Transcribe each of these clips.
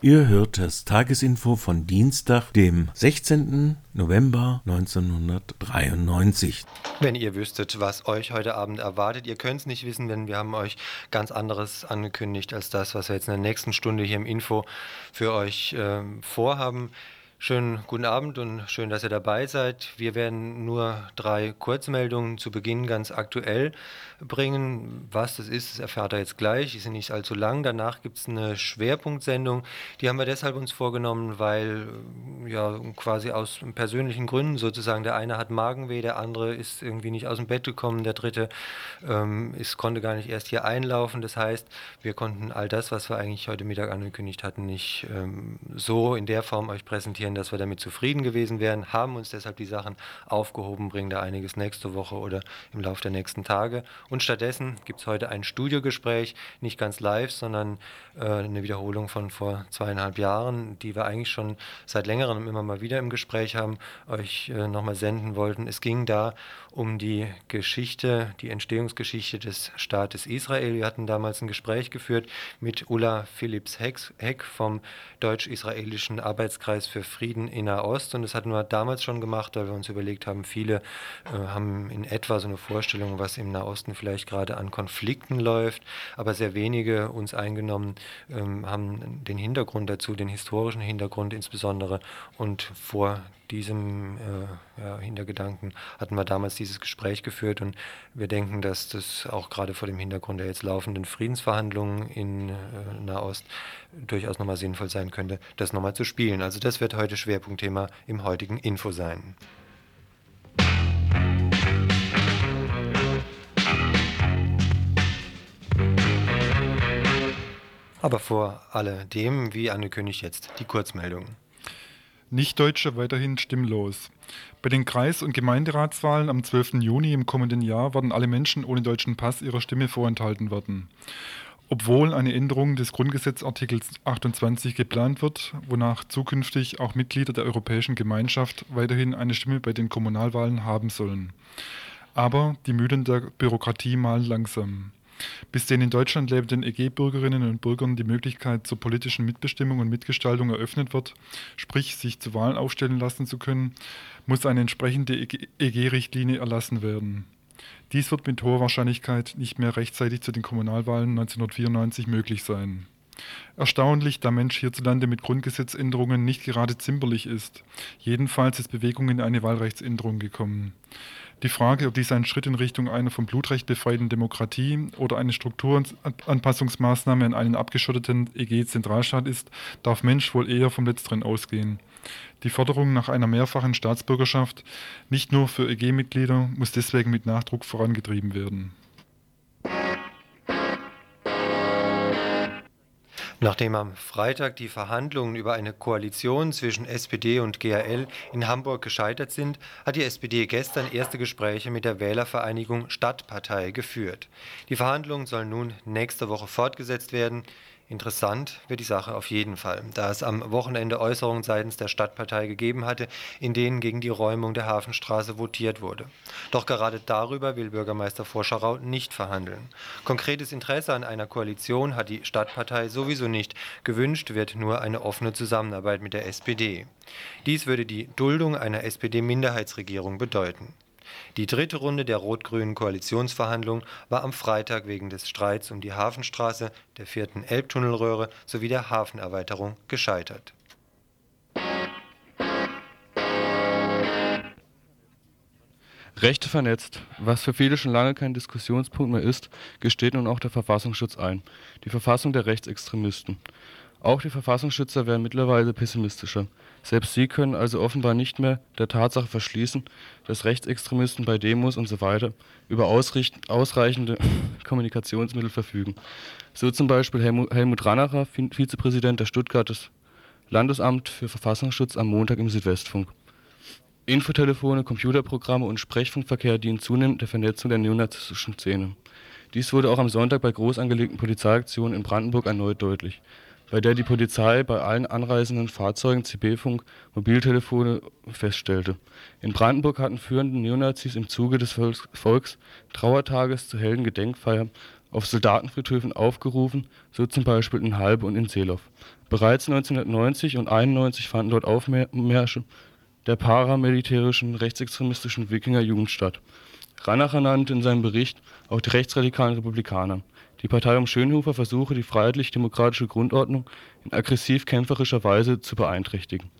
Ihr hört das Tagesinfo von Dienstag, dem 16. November 1993. Wenn ihr wüsstet, was euch heute Abend erwartet, ihr könnt es nicht wissen, denn wir haben euch ganz anderes angekündigt als das, was wir jetzt in der nächsten Stunde hier im Info für euch äh, vorhaben. Schönen guten Abend und schön, dass ihr dabei seid. Wir werden nur drei Kurzmeldungen zu Beginn ganz aktuell bringen. Was das ist, das erfahrt ihr jetzt gleich. Die sind nicht allzu lang. Danach gibt es eine Schwerpunktsendung. Die haben wir deshalb uns vorgenommen, weil ja quasi aus persönlichen Gründen sozusagen der eine hat Magenweh, der andere ist irgendwie nicht aus dem Bett gekommen, der dritte ähm, ist, konnte gar nicht erst hier einlaufen. Das heißt, wir konnten all das, was wir eigentlich heute Mittag angekündigt hatten, nicht ähm, so in der Form euch präsentieren präsentieren, dass wir damit zufrieden gewesen wären, haben uns deshalb die Sachen aufgehoben, bringen da einiges nächste Woche oder im Laufe der nächsten Tage. Und stattdessen gibt es heute ein Studiogespräch, nicht ganz live, sondern äh, eine Wiederholung von vor zweieinhalb Jahren, die wir eigentlich schon seit längerem immer mal wieder im Gespräch haben, euch äh, nochmal senden wollten. Es ging da um die Geschichte, die Entstehungsgeschichte des Staates Israel. Wir hatten damals ein Gespräch geführt mit Ulla Philipps Heck vom Deutsch-Israelischen Arbeitskreis für Frieden in Nahost. Und das hatten wir damals schon gemacht, weil wir uns überlegt haben, viele äh, haben in etwa so eine Vorstellung, was im Nahosten vielleicht gerade an Konflikten läuft, aber sehr wenige uns eingenommen ähm, haben den Hintergrund dazu, den historischen Hintergrund insbesondere. Und vor diesem äh, ja, Hintergedanken hatten wir damals dieses Gespräch geführt und wir denken, dass das auch gerade vor dem Hintergrund der jetzt laufenden Friedensverhandlungen in äh, Nahost durchaus nochmal sinnvoll sein könnte, das nochmal zu spielen. Also das wird heute Schwerpunktthema im heutigen Info sein. Aber vor alledem, wie angekündigt, jetzt die Kurzmeldung. Nichtdeutsche weiterhin stimmlos. Bei den Kreis- und Gemeinderatswahlen am 12. Juni im kommenden Jahr werden alle Menschen ohne deutschen Pass ihrer Stimme vorenthalten werden. Obwohl eine Änderung des Grundgesetzartikels 28 geplant wird, wonach zukünftig auch Mitglieder der Europäischen Gemeinschaft weiterhin eine Stimme bei den Kommunalwahlen haben sollen. Aber die Mühlen der Bürokratie malen langsam. Bis den in Deutschland lebenden EG-Bürgerinnen und Bürgern die Möglichkeit zur politischen Mitbestimmung und Mitgestaltung eröffnet wird, sprich sich zu Wahlen aufstellen lassen zu können, muss eine entsprechende EG-Richtlinie erlassen werden. Dies wird mit hoher Wahrscheinlichkeit nicht mehr rechtzeitig zu den Kommunalwahlen 1994 möglich sein. Erstaunlich, da Mensch hierzulande mit Grundgesetzänderungen nicht gerade zimperlich ist. Jedenfalls ist Bewegung in eine Wahlrechtsänderung gekommen. Die Frage, ob dies ein Schritt in Richtung einer vom Blutrecht befreiten Demokratie oder eine Strukturanpassungsmaßnahme an einen abgeschotteten EG-Zentralstaat ist, darf Mensch wohl eher vom Letzteren ausgehen. Die Forderung nach einer mehrfachen Staatsbürgerschaft, nicht nur für EG-Mitglieder, muss deswegen mit Nachdruck vorangetrieben werden. Nachdem am Freitag die Verhandlungen über eine Koalition zwischen SPD und GAL in Hamburg gescheitert sind, hat die SPD gestern erste Gespräche mit der Wählervereinigung Stadtpartei geführt. Die Verhandlungen sollen nun nächste Woche fortgesetzt werden. Interessant wird die Sache auf jeden Fall, da es am Wochenende Äußerungen seitens der Stadtpartei gegeben hatte, in denen gegen die Räumung der Hafenstraße votiert wurde. Doch gerade darüber will Bürgermeister Vorscharau nicht verhandeln. Konkretes Interesse an einer Koalition hat die Stadtpartei sowieso nicht. Gewünscht wird nur eine offene Zusammenarbeit mit der SPD. Dies würde die Duldung einer SPD-Minderheitsregierung bedeuten. Die dritte Runde der rot-grünen Koalitionsverhandlungen war am Freitag wegen des Streits um die Hafenstraße, der vierten Elbtunnelröhre sowie der Hafenerweiterung gescheitert. Rechte vernetzt. Was für viele schon lange kein Diskussionspunkt mehr ist, gesteht nun auch der Verfassungsschutz ein. Die Verfassung der Rechtsextremisten. Auch die Verfassungsschützer werden mittlerweile pessimistischer. Selbst sie können also offenbar nicht mehr der Tatsache verschließen, dass Rechtsextremisten bei Demos usw. über ausreichende Kommunikationsmittel verfügen. So zum Beispiel Helmut Ranacher, Vizepräsident der Stuttgarter Landesamt für Verfassungsschutz am Montag im Südwestfunk. Infotelefone, Computerprogramme und Sprechfunkverkehr dienen zunehmend der Vernetzung der neonazistischen Szene. Dies wurde auch am Sonntag bei groß angelegten Polizeiaktionen in Brandenburg erneut deutlich, bei der die Polizei bei allen anreisenden Fahrzeugen CB-Funk, Mobiltelefone feststellte. In Brandenburg hatten führende Neonazis im Zuge des Volks Trauertages zur Heldengedenkfeier auf Soldatenfriedhöfen aufgerufen, so zum Beispiel in Halbe und in Seelow. Bereits 1990 und 91 fanden dort Aufmärsche der paramilitärischen rechtsextremistischen Wikinger-Jugend statt. Ranacher nannte in seinem Bericht auch die rechtsradikalen Republikaner. Die Partei um Schönhofer versuche, die freiheitlich-demokratische Grundordnung in aggressiv-kämpferischer Weise zu beeinträchtigen.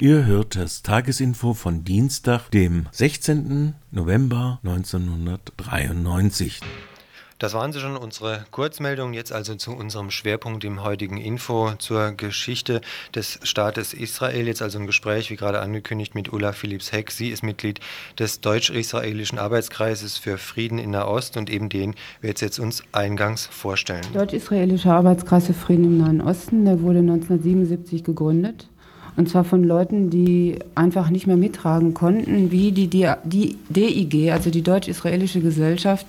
Ihr hört das Tagesinfo von Dienstag, dem 16. November 1993. Das waren sie schon, unsere Kurzmeldungen. Jetzt also zu unserem Schwerpunkt im heutigen Info zur Geschichte des Staates Israel. Jetzt also ein Gespräch, wie gerade angekündigt, mit Ulla Philipps Heck. Sie ist Mitglied des deutsch-israelischen Arbeitskreises für Frieden in Nahost und eben den wird sie jetzt uns eingangs vorstellen. Der deutsch-israelische Arbeitskreis für Frieden im Nahen Osten, der wurde 1977 gegründet und zwar von Leuten, die einfach nicht mehr mittragen konnten, wie die DIG, also die Deutsch-Israelische Gesellschaft,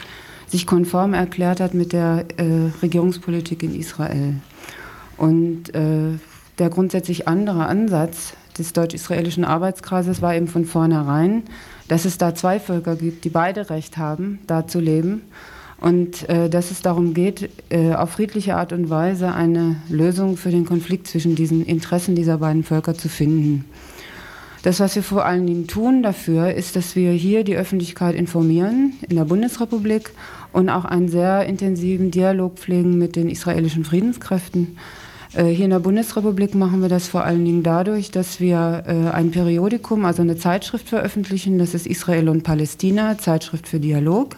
sich konform erklärt hat mit der äh, Regierungspolitik in Israel. Und äh, der grundsätzlich andere Ansatz des deutsch-israelischen Arbeitskreises war eben von vornherein, dass es da zwei Völker gibt, die beide Recht haben, da zu leben und äh, dass es darum geht, äh, auf friedliche Art und Weise eine Lösung für den Konflikt zwischen diesen Interessen dieser beiden Völker zu finden. Das, was wir vor allen Dingen tun dafür, ist, dass wir hier die Öffentlichkeit informieren in der Bundesrepublik und auch einen sehr intensiven Dialog pflegen mit den israelischen Friedenskräften. Äh, hier in der Bundesrepublik machen wir das vor allen Dingen dadurch, dass wir äh, ein Periodikum, also eine Zeitschrift veröffentlichen. Das ist Israel und Palästina, Zeitschrift für Dialog.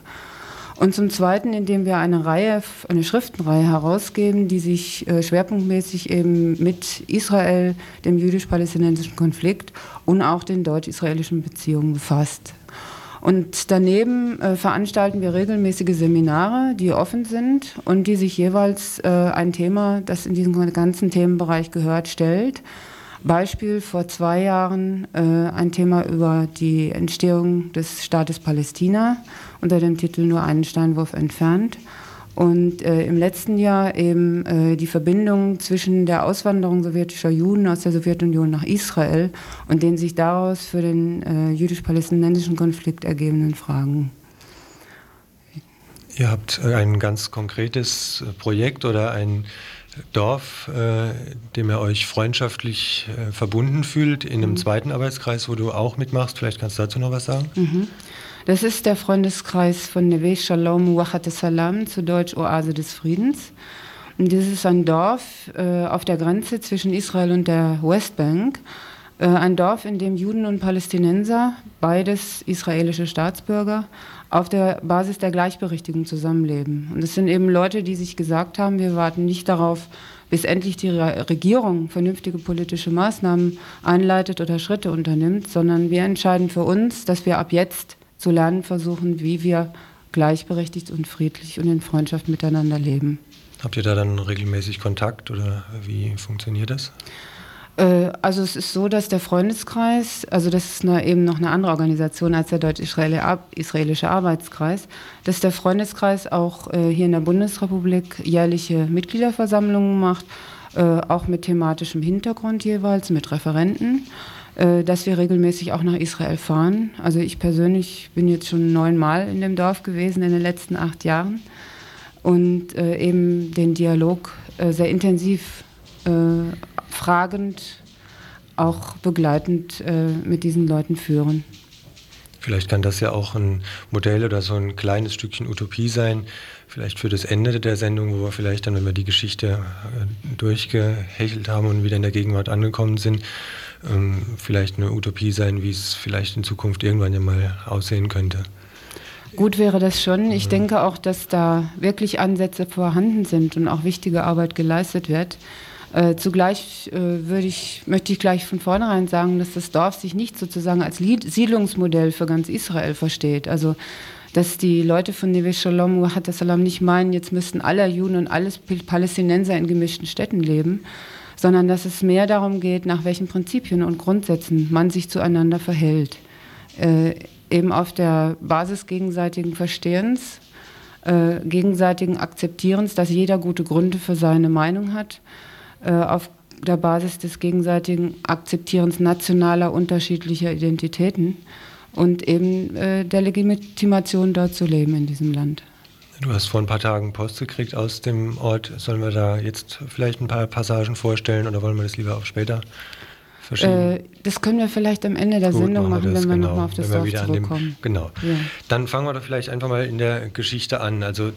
Und zum Zweiten, indem wir eine Reihe, eine Schriftenreihe herausgeben, die sich äh, schwerpunktmäßig eben mit Israel, dem jüdisch-palästinensischen Konflikt und auch den deutsch-israelischen Beziehungen befasst. Und daneben äh, veranstalten wir regelmäßige Seminare, die offen sind und die sich jeweils äh, ein Thema, das in diesen ganzen Themenbereich gehört, stellt. Beispiel vor zwei Jahren äh, ein Thema über die Entstehung des Staates Palästina unter dem Titel Nur einen Steinwurf entfernt. Und äh, im letzten Jahr eben äh, die Verbindung zwischen der Auswanderung sowjetischer Juden aus der Sowjetunion nach Israel und den sich daraus für den äh, jüdisch-palästinensischen Konflikt ergebenden Fragen. Ihr habt äh, ein ganz konkretes äh, Projekt oder ein Dorf, äh, dem ihr euch freundschaftlich verbunden fühlt, in einem mhm. zweiten Arbeitskreis, wo du auch mitmachst. Vielleicht kannst du dazu noch was sagen. Mhm. Das ist der Freundeskreis von Neve Shalom Wachat Salam, zu Deutsch Oase des Friedens. Und das ist ein Dorf äh, auf der Grenze zwischen Israel und der Westbank. Äh, ein Dorf, in dem Juden und Palästinenser, beides israelische Staatsbürger, auf der Basis der Gleichberechtigung zusammenleben. Und es sind eben Leute, die sich gesagt haben, wir warten nicht darauf, bis endlich die Regierung vernünftige politische Maßnahmen einleitet oder Schritte unternimmt, sondern wir entscheiden für uns, dass wir ab jetzt zu lernen versuchen, wie wir gleichberechtigt und friedlich und in Freundschaft miteinander leben. Habt ihr da dann regelmäßig Kontakt oder wie funktioniert das? Äh, also es ist so, dass der Freundeskreis, also das ist eben noch eine andere Organisation als der deutsch-israelische Arbeitskreis, dass der Freundeskreis auch äh, hier in der Bundesrepublik jährliche Mitgliederversammlungen macht, äh, auch mit thematischem Hintergrund jeweils, mit Referenten. Äh, dass wir regelmäßig auch nach Israel fahren. Also ich persönlich bin jetzt schon neunmal in dem Dorf gewesen in den letzten acht Jahren und äh, eben den Dialog äh, sehr intensiv fragend, auch begleitend mit diesen Leuten führen. Vielleicht kann das ja auch ein Modell oder so ein kleines Stückchen Utopie sein, vielleicht für das Ende der Sendung, wo wir vielleicht dann, wenn wir die Geschichte durchgehechelt haben und wieder in der Gegenwart angekommen sind, ähm, vielleicht eine Utopie sein, wie es vielleicht in Zukunft irgendwann ja mal aussehen könnte. Gut wäre das schon. Ich denke auch, dass da wirklich Ansätze vorhanden sind und auch wichtige Arbeit geleistet wird. Äh, zugleich äh, würde ich, möchte ich gleich von vornherein sagen, dass das Dorf sich nicht sozusagen als Siedlungsmodell für ganz Israel versteht. Also dass die Leute von Neve Shalom Salam nicht meinen, jetzt müssten alle Juden und alle Palästinenser in gemischten Städten leben, sondern dass es mehr darum geht, nach welchen Prinzipien und Grundsätzen man sich zueinander verhält. Äh, eben auf der Basis gegenseitigen Verstehens, äh, gegenseitigen Akzeptierens, dass jeder gute Gründe für seine Meinung hat, äh, auf der Basis des gegenseitigen Akzeptierens nationaler unterschiedlicher Identitäten und eben äh, der Legitimation dort zu leben in diesem Land. Du hast vor ein paar Tagen Post gekriegt aus dem Ort. Sollen wir da jetzt vielleicht ein paar Passagen vorstellen oder wollen wir das lieber auf später verschieben? Äh, das können wir vielleicht am Ende der Gut, Sendung machen, wir wenn wir genau, nochmal auf das Dorf zurückkommen. Dem, genau. Ja. Dann fangen wir doch vielleicht einfach mal in der Geschichte an. Also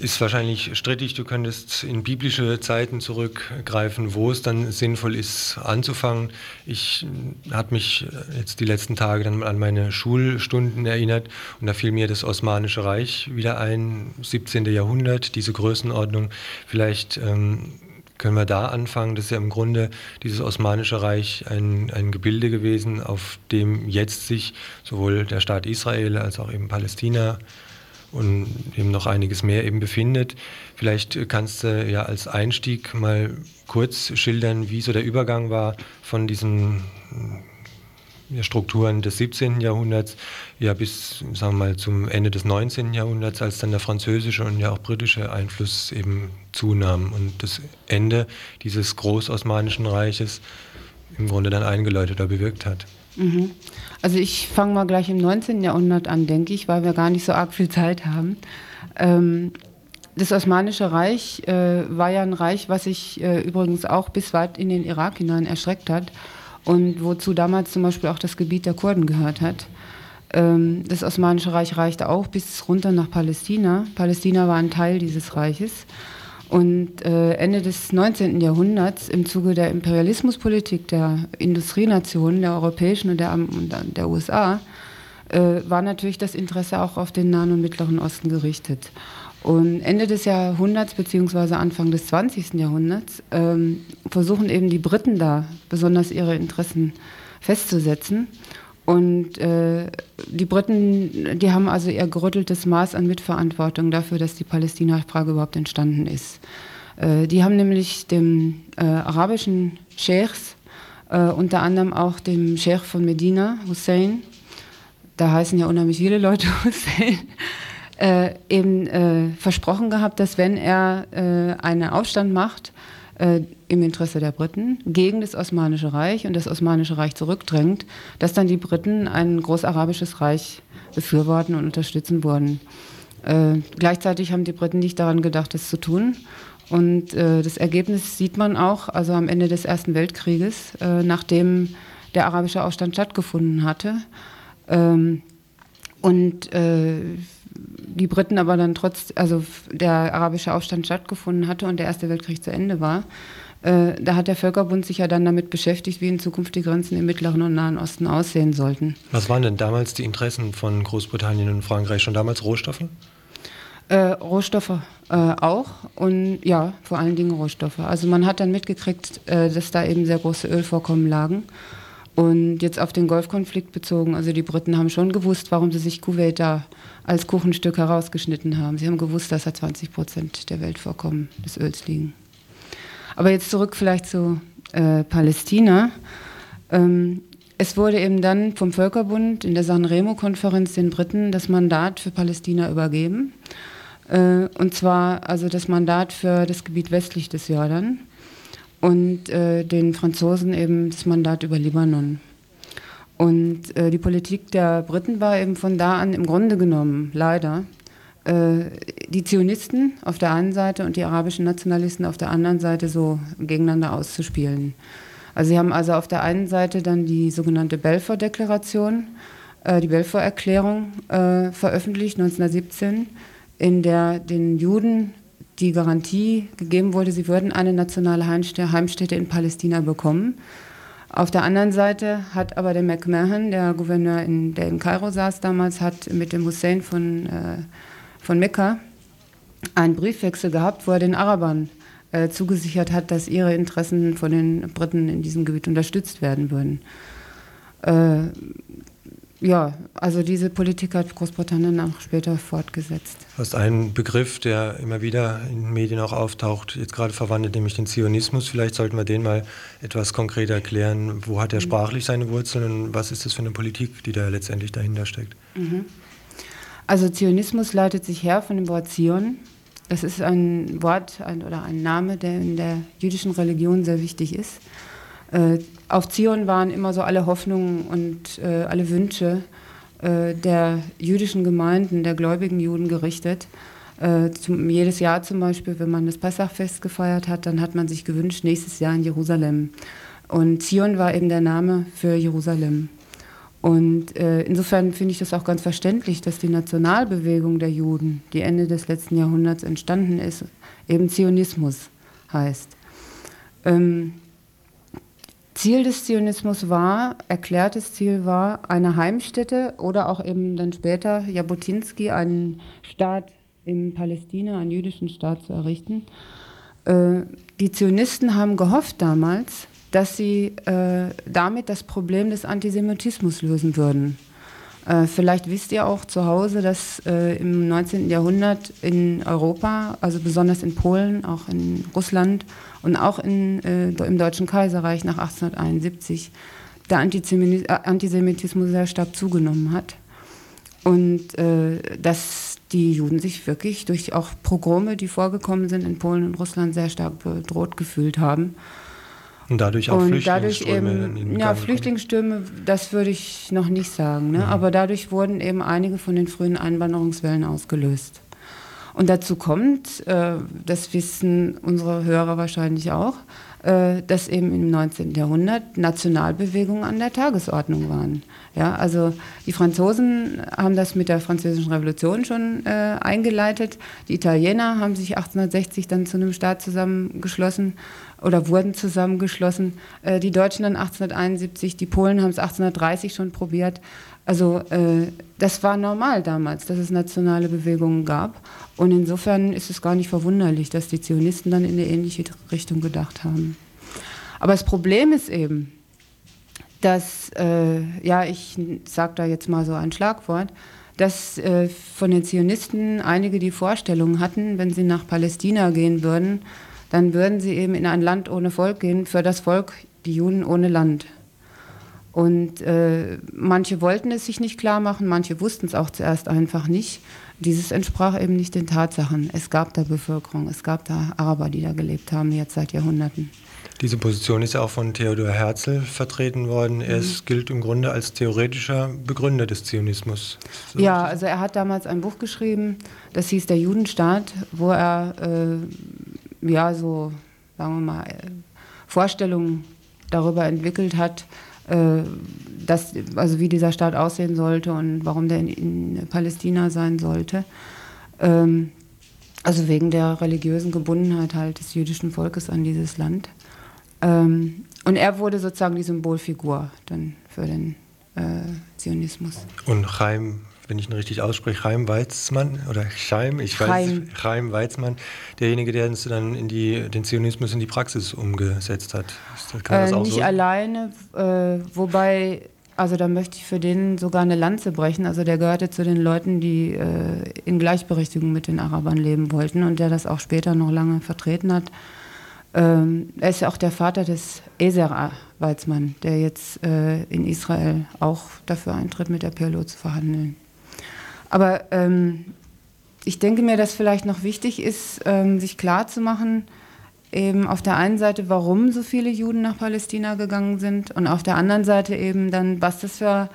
ist wahrscheinlich strittig. Du könntest in biblische Zeiten zurückgreifen, wo es dann sinnvoll ist, anzufangen. Ich habe mich jetzt die letzten Tage dann an meine Schulstunden erinnert und da fiel mir das Osmanische Reich wieder ein, 17. Jahrhundert, diese Größenordnung. Vielleicht ähm, können wir da anfangen. Das ist ja im Grunde dieses Osmanische Reich ein, ein Gebilde gewesen, auf dem jetzt sich sowohl der Staat Israel als auch eben Palästina und eben noch einiges mehr eben befindet. Vielleicht kannst du ja als Einstieg mal kurz schildern, wie so der Übergang war von diesen ja, Strukturen des 17. Jahrhunderts ja bis sagen wir mal zum Ende des 19. Jahrhunderts, als dann der französische und ja auch britische Einfluss eben zunahm und das Ende dieses großosmanischen Reiches im Grunde dann eingeläutet oder bewirkt hat. Mhm. Also ich fange mal gleich im 19. Jahrhundert an, denke ich, weil wir gar nicht so arg viel Zeit haben. Ähm, das Osmanische Reich äh, war ja ein Reich, was sich äh, übrigens auch bis weit in den Irak hinein erschreckt hat und wozu damals zum Beispiel auch das Gebiet der Kurden gehört hat. Ähm, das Osmanische Reich reichte auch bis runter nach Palästina. Palästina war ein Teil dieses Reiches. Und äh, Ende des 19. Jahrhunderts im Zuge der Imperialismuspolitik der Industrienationen, der europäischen und der, der USA, äh, war natürlich das Interesse auch auf den Nahen und Mittleren Osten gerichtet. Und Ende des Jahrhunderts bzw. Anfang des 20. Jahrhunderts ähm, versuchen eben die Briten da besonders ihre Interessen festzusetzen und äh, die Briten, die haben also ihr gerütteltes Maß an Mitverantwortung dafür, dass die Palästina-Frage überhaupt entstanden ist. Äh, die haben nämlich dem äh, arabischen Scheichs, äh, unter anderem auch dem Scheich von Medina, Hussein, da heißen ja unheimlich viele Leute Hussein, äh, eben äh, versprochen gehabt, dass wenn er einen Aufstand macht, äh, im Interesse der Briten gegen das Osmanische Reich und das Osmanische Reich zurückdrängt, dass dann die Briten ein großarabisches Reich befürworten und unterstützen würden. Äh, gleichzeitig haben die Briten nicht daran gedacht, das zu tun. Und äh, das Ergebnis sieht man auch, also am Ende des Ersten Weltkrieges, äh, nachdem der arabische Aufstand stattgefunden hatte. Ähm, und äh, die Briten aber dann trotz, also der arabische Aufstand stattgefunden hatte und der Erste Weltkrieg zu Ende war, äh, da hat der Völkerbund sich ja dann damit beschäftigt, wie in Zukunft die Grenzen im Mittleren und Nahen Osten aussehen sollten. Was waren denn damals die Interessen von Großbritannien und Frankreich? Schon damals Rohstoffe? Äh, Rohstoffe äh, auch und ja, vor allen Dingen Rohstoffe. Also man hat dann mitgekriegt, äh, dass da eben sehr große Ölvorkommen lagen. Und jetzt auf den Golfkonflikt bezogen, also die Briten haben schon gewusst, warum sie sich Kuwait da als Kuchenstück herausgeschnitten haben. Sie haben gewusst, dass da 20 Prozent der Weltvorkommen des Öls liegen. Aber jetzt zurück vielleicht zu äh, Palästina. Ähm, es wurde eben dann vom Völkerbund in der Sanremo-Konferenz den Briten das Mandat für Palästina übergeben. Äh, und zwar also das Mandat für das Gebiet westlich des Jordan und äh, den Franzosen eben das Mandat über Libanon. Und äh, die Politik der Briten war eben von da an im Grunde genommen, leider, äh, die Zionisten auf der einen Seite und die arabischen Nationalisten auf der anderen Seite so gegeneinander auszuspielen. Also sie haben also auf der einen Seite dann die sogenannte Belfort-Deklaration, äh, die Belfort-Erklärung äh, veröffentlicht 1917, in der den Juden die Garantie gegeben wurde, sie würden eine nationale Heimstätte in Palästina bekommen. Auf der anderen Seite hat aber der McMahon, der Gouverneur, in, der in Kairo saß damals, hat mit dem Hussein von, äh, von Mekka einen Briefwechsel gehabt, wo er den Arabern äh, zugesichert hat, dass ihre Interessen von den Briten in diesem Gebiet unterstützt werden würden. Äh, ja, also diese Politik hat Großbritannien auch später fortgesetzt. Du hast einen Begriff, der immer wieder in Medien auch auftaucht, jetzt gerade verwandelt, nämlich den Zionismus. Vielleicht sollten wir den mal etwas konkreter erklären. Wo hat er mhm. sprachlich seine Wurzeln und was ist das für eine Politik, die da letztendlich dahinter steckt? Mhm. Also Zionismus leitet sich her von dem Wort Zion. Das ist ein Wort ein, oder ein Name, der in der jüdischen Religion sehr wichtig ist. Äh, auf Zion waren immer so alle Hoffnungen und äh, alle Wünsche äh, der jüdischen Gemeinden, der gläubigen Juden gerichtet. Äh, zum, jedes Jahr zum Beispiel, wenn man das Passachfest gefeiert hat, dann hat man sich gewünscht, nächstes Jahr in Jerusalem. Und Zion war eben der Name für Jerusalem. Und äh, insofern finde ich das auch ganz verständlich, dass die Nationalbewegung der Juden, die Ende des letzten Jahrhunderts entstanden ist, eben Zionismus heißt. Ähm, Ziel des Zionismus war, erklärtes Ziel war, eine Heimstätte oder auch eben dann später Jabotinsky einen Staat in Palästina, einen jüdischen Staat zu errichten. Äh, die Zionisten haben gehofft damals, dass sie äh, damit das Problem des Antisemitismus lösen würden. Äh, vielleicht wisst ihr auch zu Hause, dass äh, im 19. Jahrhundert in Europa, also besonders in Polen, auch in Russland und auch in, äh, im Deutschen Kaiserreich nach 1871, der Antisemitismus sehr stark zugenommen hat. Und äh, dass die Juden sich wirklich durch auch Pogrome, die vorgekommen sind in Polen und Russland, sehr stark bedroht gefühlt haben. Und dadurch auch und Flüchtlingsströme? Dadurch eben, ja, Flüchtlingsströme, das würde ich noch nicht sagen. Ne? Mhm. Aber dadurch wurden eben einige von den frühen Einwanderungswellen ausgelöst. Und dazu kommt, äh, das wissen unsere Hörer wahrscheinlich auch, äh, dass eben im 19. Jahrhundert Nationalbewegungen an der Tagesordnung waren. Ja, also die Franzosen haben das mit der Französischen Revolution schon äh, eingeleitet. Die Italiener haben sich 1860 dann zu einem Staat zusammengeschlossen oder wurden zusammengeschlossen. Äh, die Deutschen dann 1871, die Polen haben es 1830 schon probiert. Also äh, das war normal damals, dass es nationale Bewegungen gab. Und insofern ist es gar nicht verwunderlich, dass die Zionisten dann in eine ähnliche Richtung gedacht haben. Aber das Problem ist eben, dass, äh, ja, ich sage da jetzt mal so ein Schlagwort, dass äh, von den Zionisten einige die Vorstellung hatten, wenn sie nach Palästina gehen würden, dann würden sie eben in ein Land ohne Volk gehen, für das Volk die Juden ohne Land. Und äh, manche wollten es sich nicht klar machen, manche wussten es auch zuerst einfach nicht. Dieses entsprach eben nicht den Tatsachen. Es gab da Bevölkerung, es gab da Araber, die da gelebt haben, jetzt seit Jahrhunderten. Diese Position ist ja auch von Theodor Herzl vertreten worden. Er mhm. gilt im Grunde als theoretischer Begründer des Zionismus. So ja, also er hat damals ein Buch geschrieben, das hieß Der Judenstaat, wo er äh, ja so, sagen wir mal, Vorstellungen darüber entwickelt hat, äh, dass, also wie dieser Staat aussehen sollte und warum der in, in Palästina sein sollte. Ähm, also wegen der religiösen Gebundenheit halt des jüdischen Volkes an dieses Land. Ähm, und er wurde sozusagen die Symbolfigur dann für den äh, Zionismus. Und Chaim, wenn ich ihn richtig ausspreche, Chaim Weizmann oder Chaim, ich Chaim. weiß, Chaim Weizmann, derjenige, der uns dann in die, den Zionismus in die Praxis umgesetzt hat. Äh, nicht so? alleine, äh, wobei also da möchte ich für den sogar eine Lanze brechen. Also der gehörte zu den Leuten, die äh, in Gleichberechtigung mit den Arabern leben wollten und der das auch später noch lange vertreten hat. Ähm, er ist ja auch der Vater des Eser Weizmann, der jetzt äh, in Israel auch dafür eintritt, mit der PLO zu verhandeln. Aber ähm, ich denke mir, dass vielleicht noch wichtig ist, ähm, sich klarzumachen, eben auf der einen Seite, warum so viele Juden nach Palästina gegangen sind und auf der anderen Seite eben dann, was das für,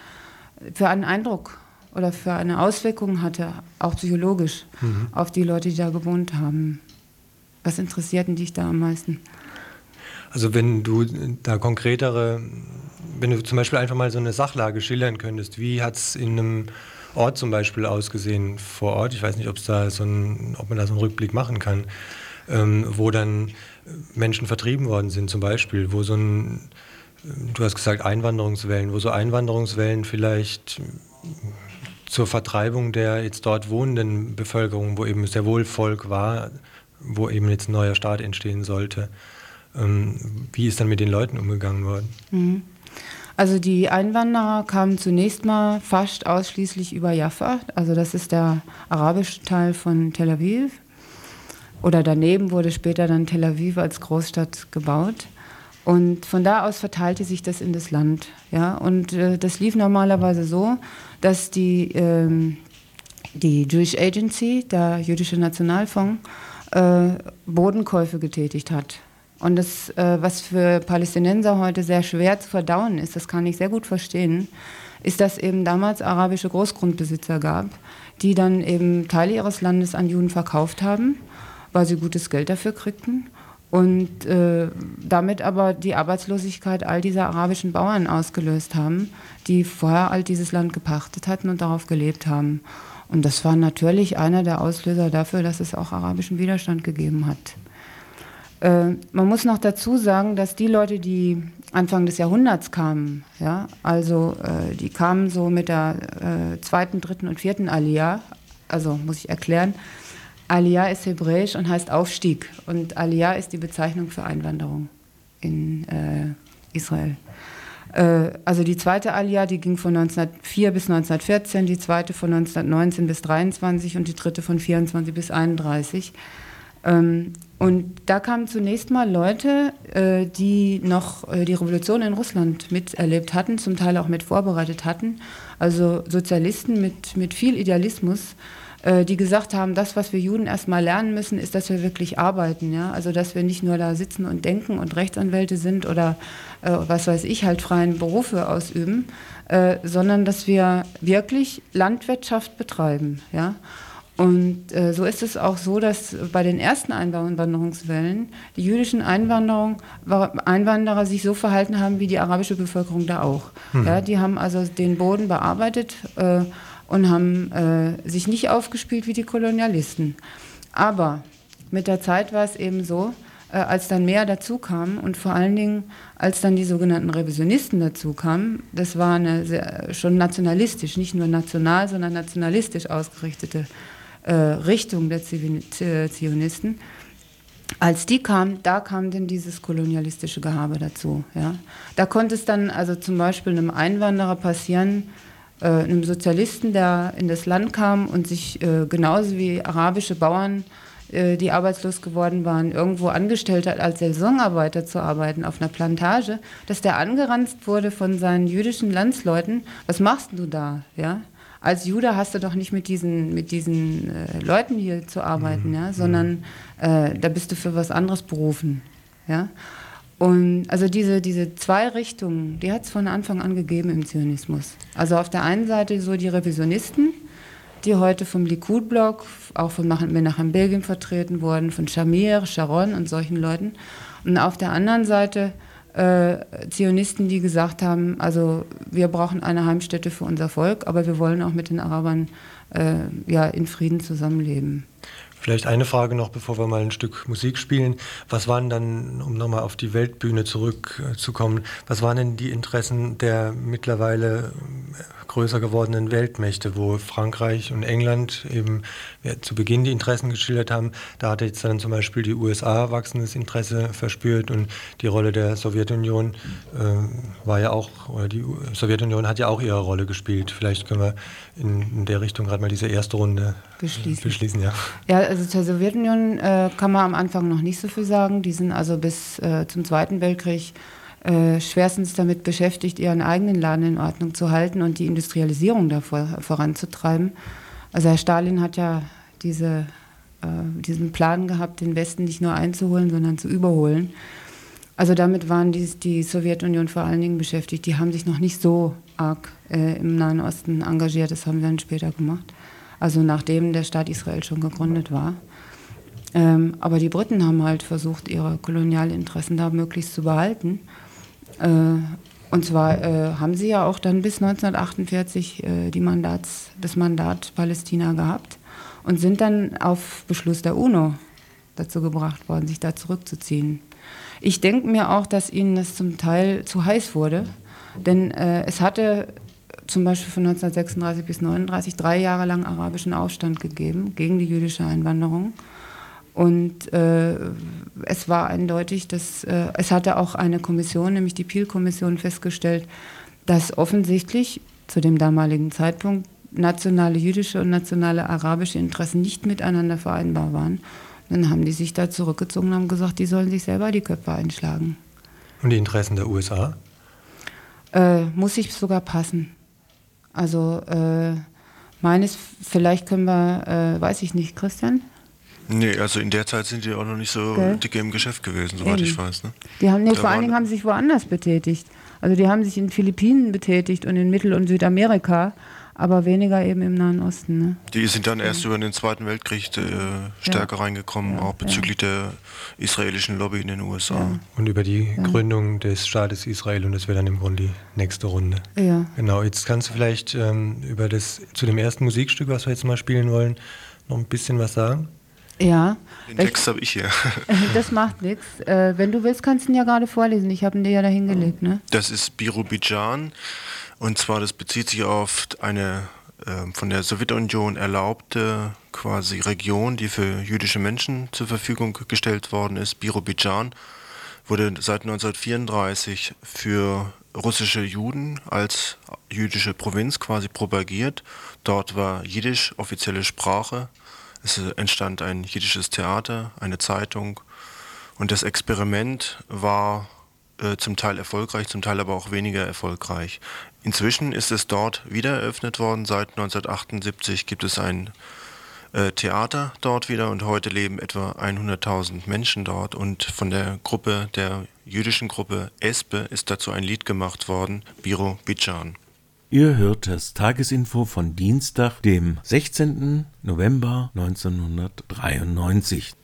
für einen Eindruck oder für eine Auswirkung hatte, auch psychologisch, mhm. auf die Leute, die da gewohnt haben. Was interessierten dich da am meisten? Also wenn du da konkretere, wenn du zum Beispiel einfach mal so eine Sachlage schildern könntest, wie hat es in einem Ort zum Beispiel ausgesehen vor Ort? Ich weiß nicht, da so ein, ob man da so einen Rückblick machen kann, ähm, wo dann Menschen vertrieben worden sind zum Beispiel, wo so ein, du hast gesagt Einwanderungswellen, wo so Einwanderungswellen vielleicht zur Vertreibung der jetzt dort wohnenden Bevölkerung, wo eben sehr wohl Volk war, wo eben jetzt ein neuer Staat entstehen sollte. Ähm, wie ist dann mit den Leuten umgegangen worden? Mhm. Also die Einwanderer kamen zunächst mal fast ausschließlich über Jaffa, also das ist der arabische Teil von Tel Aviv. Oder daneben wurde später dann Tel Aviv als Großstadt gebaut. Und von da aus verteilte sich das in das Land. Ja? Und äh, das lief normalerweise so, dass die, ähm, die Jewish Agency, der jüdische Nationalfonds, äh, Bodenkäufe getätigt hat. Und das, äh, was für Palästinenser heute sehr schwer zu verdauen ist, das kann ich sehr gut verstehen, ist, dass eben damals arabische Großgrundbesitzer gab, die dann eben Teile ihres Landes an Juden verkauft haben, weil sie gutes Geld dafür kriegten und äh, damit aber die Arbeitslosigkeit all dieser arabischen Bauern ausgelöst haben, die vorher all dieses Land gepachtet hatten und darauf gelebt haben. Und das war natürlich einer der Auslöser dafür, dass es auch arabischen Widerstand gegeben hat. Äh, man muss noch dazu sagen, dass die Leute, die Anfang des Jahrhunderts kamen, ja, also äh, die kamen so mit der äh, zweiten, dritten und vierten Aliyah, also muss ich erklären, Aliyah ist hebräisch und heißt Aufstieg und Aliyah ist die Bezeichnung für Einwanderung in äh, Israel. Äh, also die zweite Aliyah, die ging von 1904 bis 1914, die zweite von 1919 bis 23 und die dritte von 24 bis 31. Ähm, und da kamen zunächst mal Leute, äh, die noch äh, die Revolution in Russland miterlebt hatten, zum Teil auch mit vorbereitet hatten, also Sozialisten mit, mit viel Idealismus, äh, die gesagt haben, das, was wir Juden erstmal lernen müssen, ist, dass wir wirklich arbeiten. Ja? Also, dass wir nicht nur da sitzen und denken und Rechtsanwälte sind oder was weiß ich, halt freien Berufe ausüben, sondern dass wir wirklich Landwirtschaft betreiben. Ja? Und äh, so ist es auch so, dass bei den ersten Einwanderungswellen die jüdischen Einwanderer sich so verhalten haben wie die arabische Bevölkerung da auch. Mhm. Ja, die haben also den Boden bearbeitet äh, und haben äh, sich nicht aufgespielt wie die Kolonialisten. Aber mit der Zeit war es eben so, äh, als dann mehr dazu kam und vor allen Dingen, als dann die sogenannten Revisionisten dazu kamen, das war eine sehr, schon nationalistisch, nicht nur national, sondern nationalistisch ausgerichtete äh, Richtung der Zionisten. Als die kam, da kam denn dieses kolonialistische Gehabe dazu. Ja. Da konnte es dann also zum Beispiel einem Einwanderer passieren, äh, einem Sozialisten, der in das Land kam und sich äh, genauso wie arabische Bauern, äh, die arbeitslos geworden waren, irgendwo angestellt hat, als Saisonarbeiter zu arbeiten auf einer Plantage, dass der angeranzt wurde von seinen jüdischen Landsleuten. Was machst du da? Ja? Als Jude hast du doch nicht mit diesen, mit diesen äh, Leuten hier zu arbeiten, mhm. ja, sondern äh, da bist du für was anderes berufen. Ja? Und also diese, diese zwei Richtungen, die hat es von Anfang an gegeben im Zionismus. Also auf der einen Seite so die Revisionisten, die heute vom Likud-Block, auch von Menachem Begin vertreten wurden, von Shamir, Sharon und solchen Leuten. Und auf der anderen Seite äh, Zionisten, die gesagt haben, also wir brauchen eine Heimstätte für unser Volk, aber wir wollen auch mit den Arabern äh, ja, in Frieden zusammenleben. Vielleicht eine Frage noch, bevor wir mal ein Stück Musik spielen. Was waren dann, um nochmal auf die Weltbühne zurückzukommen, was waren denn die Interessen der mittlerweile größer gewordenen Weltmächte, wo Frankreich und England eben ja, zu Beginn die Interessen geschildert haben. Da hatte jetzt dann zum Beispiel die USA wachsendes Interesse verspürt und die Rolle der Sowjetunion äh, war ja auch, oder die Sowjetunion hat ja auch ihre Rolle gespielt. Vielleicht können wir in, in der Richtung gerade mal diese erste Runde beschließen. beschließen ja. ja, also zur Sowjetunion äh, kann man am Anfang noch nicht so viel sagen. Die sind also bis äh, zum Zweiten Weltkrieg äh, schwerstens damit beschäftigt, ihren eigenen Laden in Ordnung zu halten und die Industrialisierung davor voranzutreiben. Also Herr Stalin hat ja diese, äh, diesen Plan gehabt, den Westen nicht nur einzuholen, sondern zu überholen. Also damit waren die, die Sowjetunion vor allen Dingen beschäftigt. Die haben sich noch nicht so arg äh, im Nahen Osten engagiert, das haben sie dann später gemacht. Also nachdem der Staat Israel schon gegründet war. Ähm, aber die Briten haben halt versucht, ihre Kolonialinteressen da möglichst zu behalten. Äh, und zwar äh, haben sie ja auch dann bis 1948 äh, die Mandats, das Mandat Palästina gehabt und sind dann auf Beschluss der UNO dazu gebracht worden, sich da zurückzuziehen. Ich denke mir auch, dass ihnen das zum Teil zu heiß wurde, denn äh, es hatte zum Beispiel von 1936 bis 1939 drei Jahre lang arabischen Aufstand gegeben gegen die jüdische Einwanderung. Und äh, es war eindeutig, dass äh, es hatte auch eine Kommission, nämlich die Peel-Kommission, festgestellt, dass offensichtlich zu dem damaligen Zeitpunkt nationale jüdische und nationale arabische Interessen nicht miteinander vereinbar waren. Dann haben die sich da zurückgezogen und haben gesagt, die sollen sich selber die Köpfe einschlagen. Und die Interessen der USA? Äh, muss ich sogar passen. Also äh, meines, vielleicht können wir, äh, weiß ich nicht, Christian? Nee, also in der Zeit sind die auch noch nicht so Gell? dicke im Geschäft gewesen, soweit Eben. ich weiß. Ne? Die haben, nee, vor allen Dingen haben sie sich woanders betätigt. Also die haben sich in Philippinen betätigt und in Mittel- und Südamerika aber weniger eben im Nahen Osten. Ne? Die sind dann erst über den Zweiten Weltkrieg äh, stärker ja. reingekommen, ja, auch bezüglich ja. der israelischen Lobby in den USA. Und über die Gründung des Staates Israel und das wäre dann im Grunde die nächste Runde. Ja. Genau, jetzt kannst du vielleicht ähm, über das zu dem ersten Musikstück, was wir jetzt mal spielen wollen, noch ein bisschen was sagen? Ja. Den Text habe ich hier. das macht nichts. Äh, wenn du willst, kannst du ihn ja gerade vorlesen. Ich habe ihn dir ja dahingelegt. Ne? Das ist Birobijan. Und zwar, das bezieht sich auf eine äh, von der Sowjetunion erlaubte quasi Region, die für jüdische Menschen zur Verfügung gestellt worden ist. Birobidschan wurde seit 1934 für russische Juden als jüdische Provinz quasi propagiert. Dort war Jiddisch offizielle Sprache. Es entstand ein jiddisches Theater, eine Zeitung. Und das Experiment war äh, zum Teil erfolgreich, zum Teil aber auch weniger erfolgreich. Inzwischen ist es dort wieder eröffnet worden. Seit 1978 gibt es ein äh, Theater dort wieder und heute leben etwa 100.000 Menschen dort. Und von der Gruppe, der jüdischen Gruppe Espe, ist dazu ein Lied gemacht worden, Biro Bijan. Ihr hört das Tagesinfo von Dienstag, dem 16. November 1993.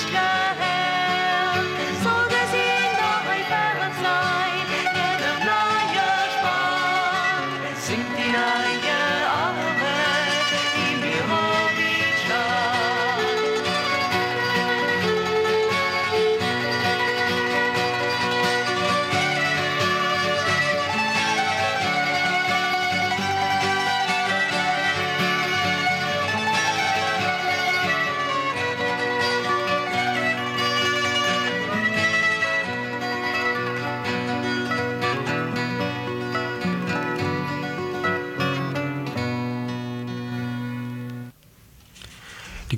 Krishna.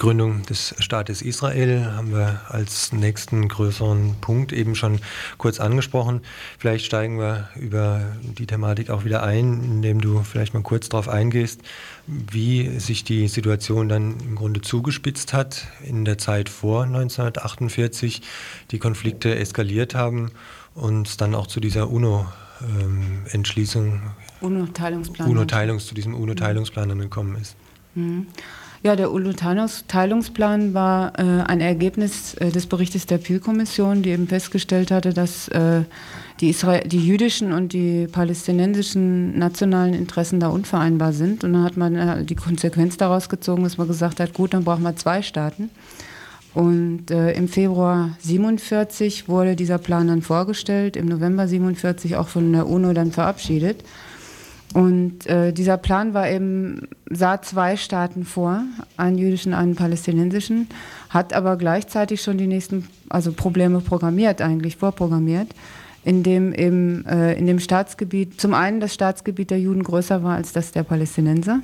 Gründung des Staates Israel haben wir als nächsten größeren Punkt eben schon kurz angesprochen. Vielleicht steigen wir über die Thematik auch wieder ein, indem du vielleicht mal kurz darauf eingehst, wie sich die Situation dann im Grunde zugespitzt hat in der Zeit vor 1948, die Konflikte eskaliert haben und dann auch zu dieser UNO-Entschließung, UNO-Teilungsplan, UNO-Teilungs, zu diesem UNO-Teilungsplan dann gekommen ist. Mhm. Ja, der UNO-Teilungsplan war äh, ein Ergebnis äh, des Berichtes der Peel-Kommission, die eben festgestellt hatte, dass äh, die, Israel die jüdischen und die palästinensischen nationalen Interessen da unvereinbar sind. Und dann hat man äh, die Konsequenz daraus gezogen, dass man gesagt hat, gut, dann brauchen wir zwei Staaten. Und äh, im Februar 47 wurde dieser Plan dann vorgestellt, im November 47 auch von der UNO dann verabschiedet. Und äh, dieser Plan war eben, sah zwei Staaten vor, einen jüdischen, einen palästinensischen, hat aber gleichzeitig schon die nächsten also Probleme programmiert, eigentlich vorprogrammiert, in dem eben äh, in dem Staatsgebiet, zum einen das Staatsgebiet der Juden größer war als das der Palästinenser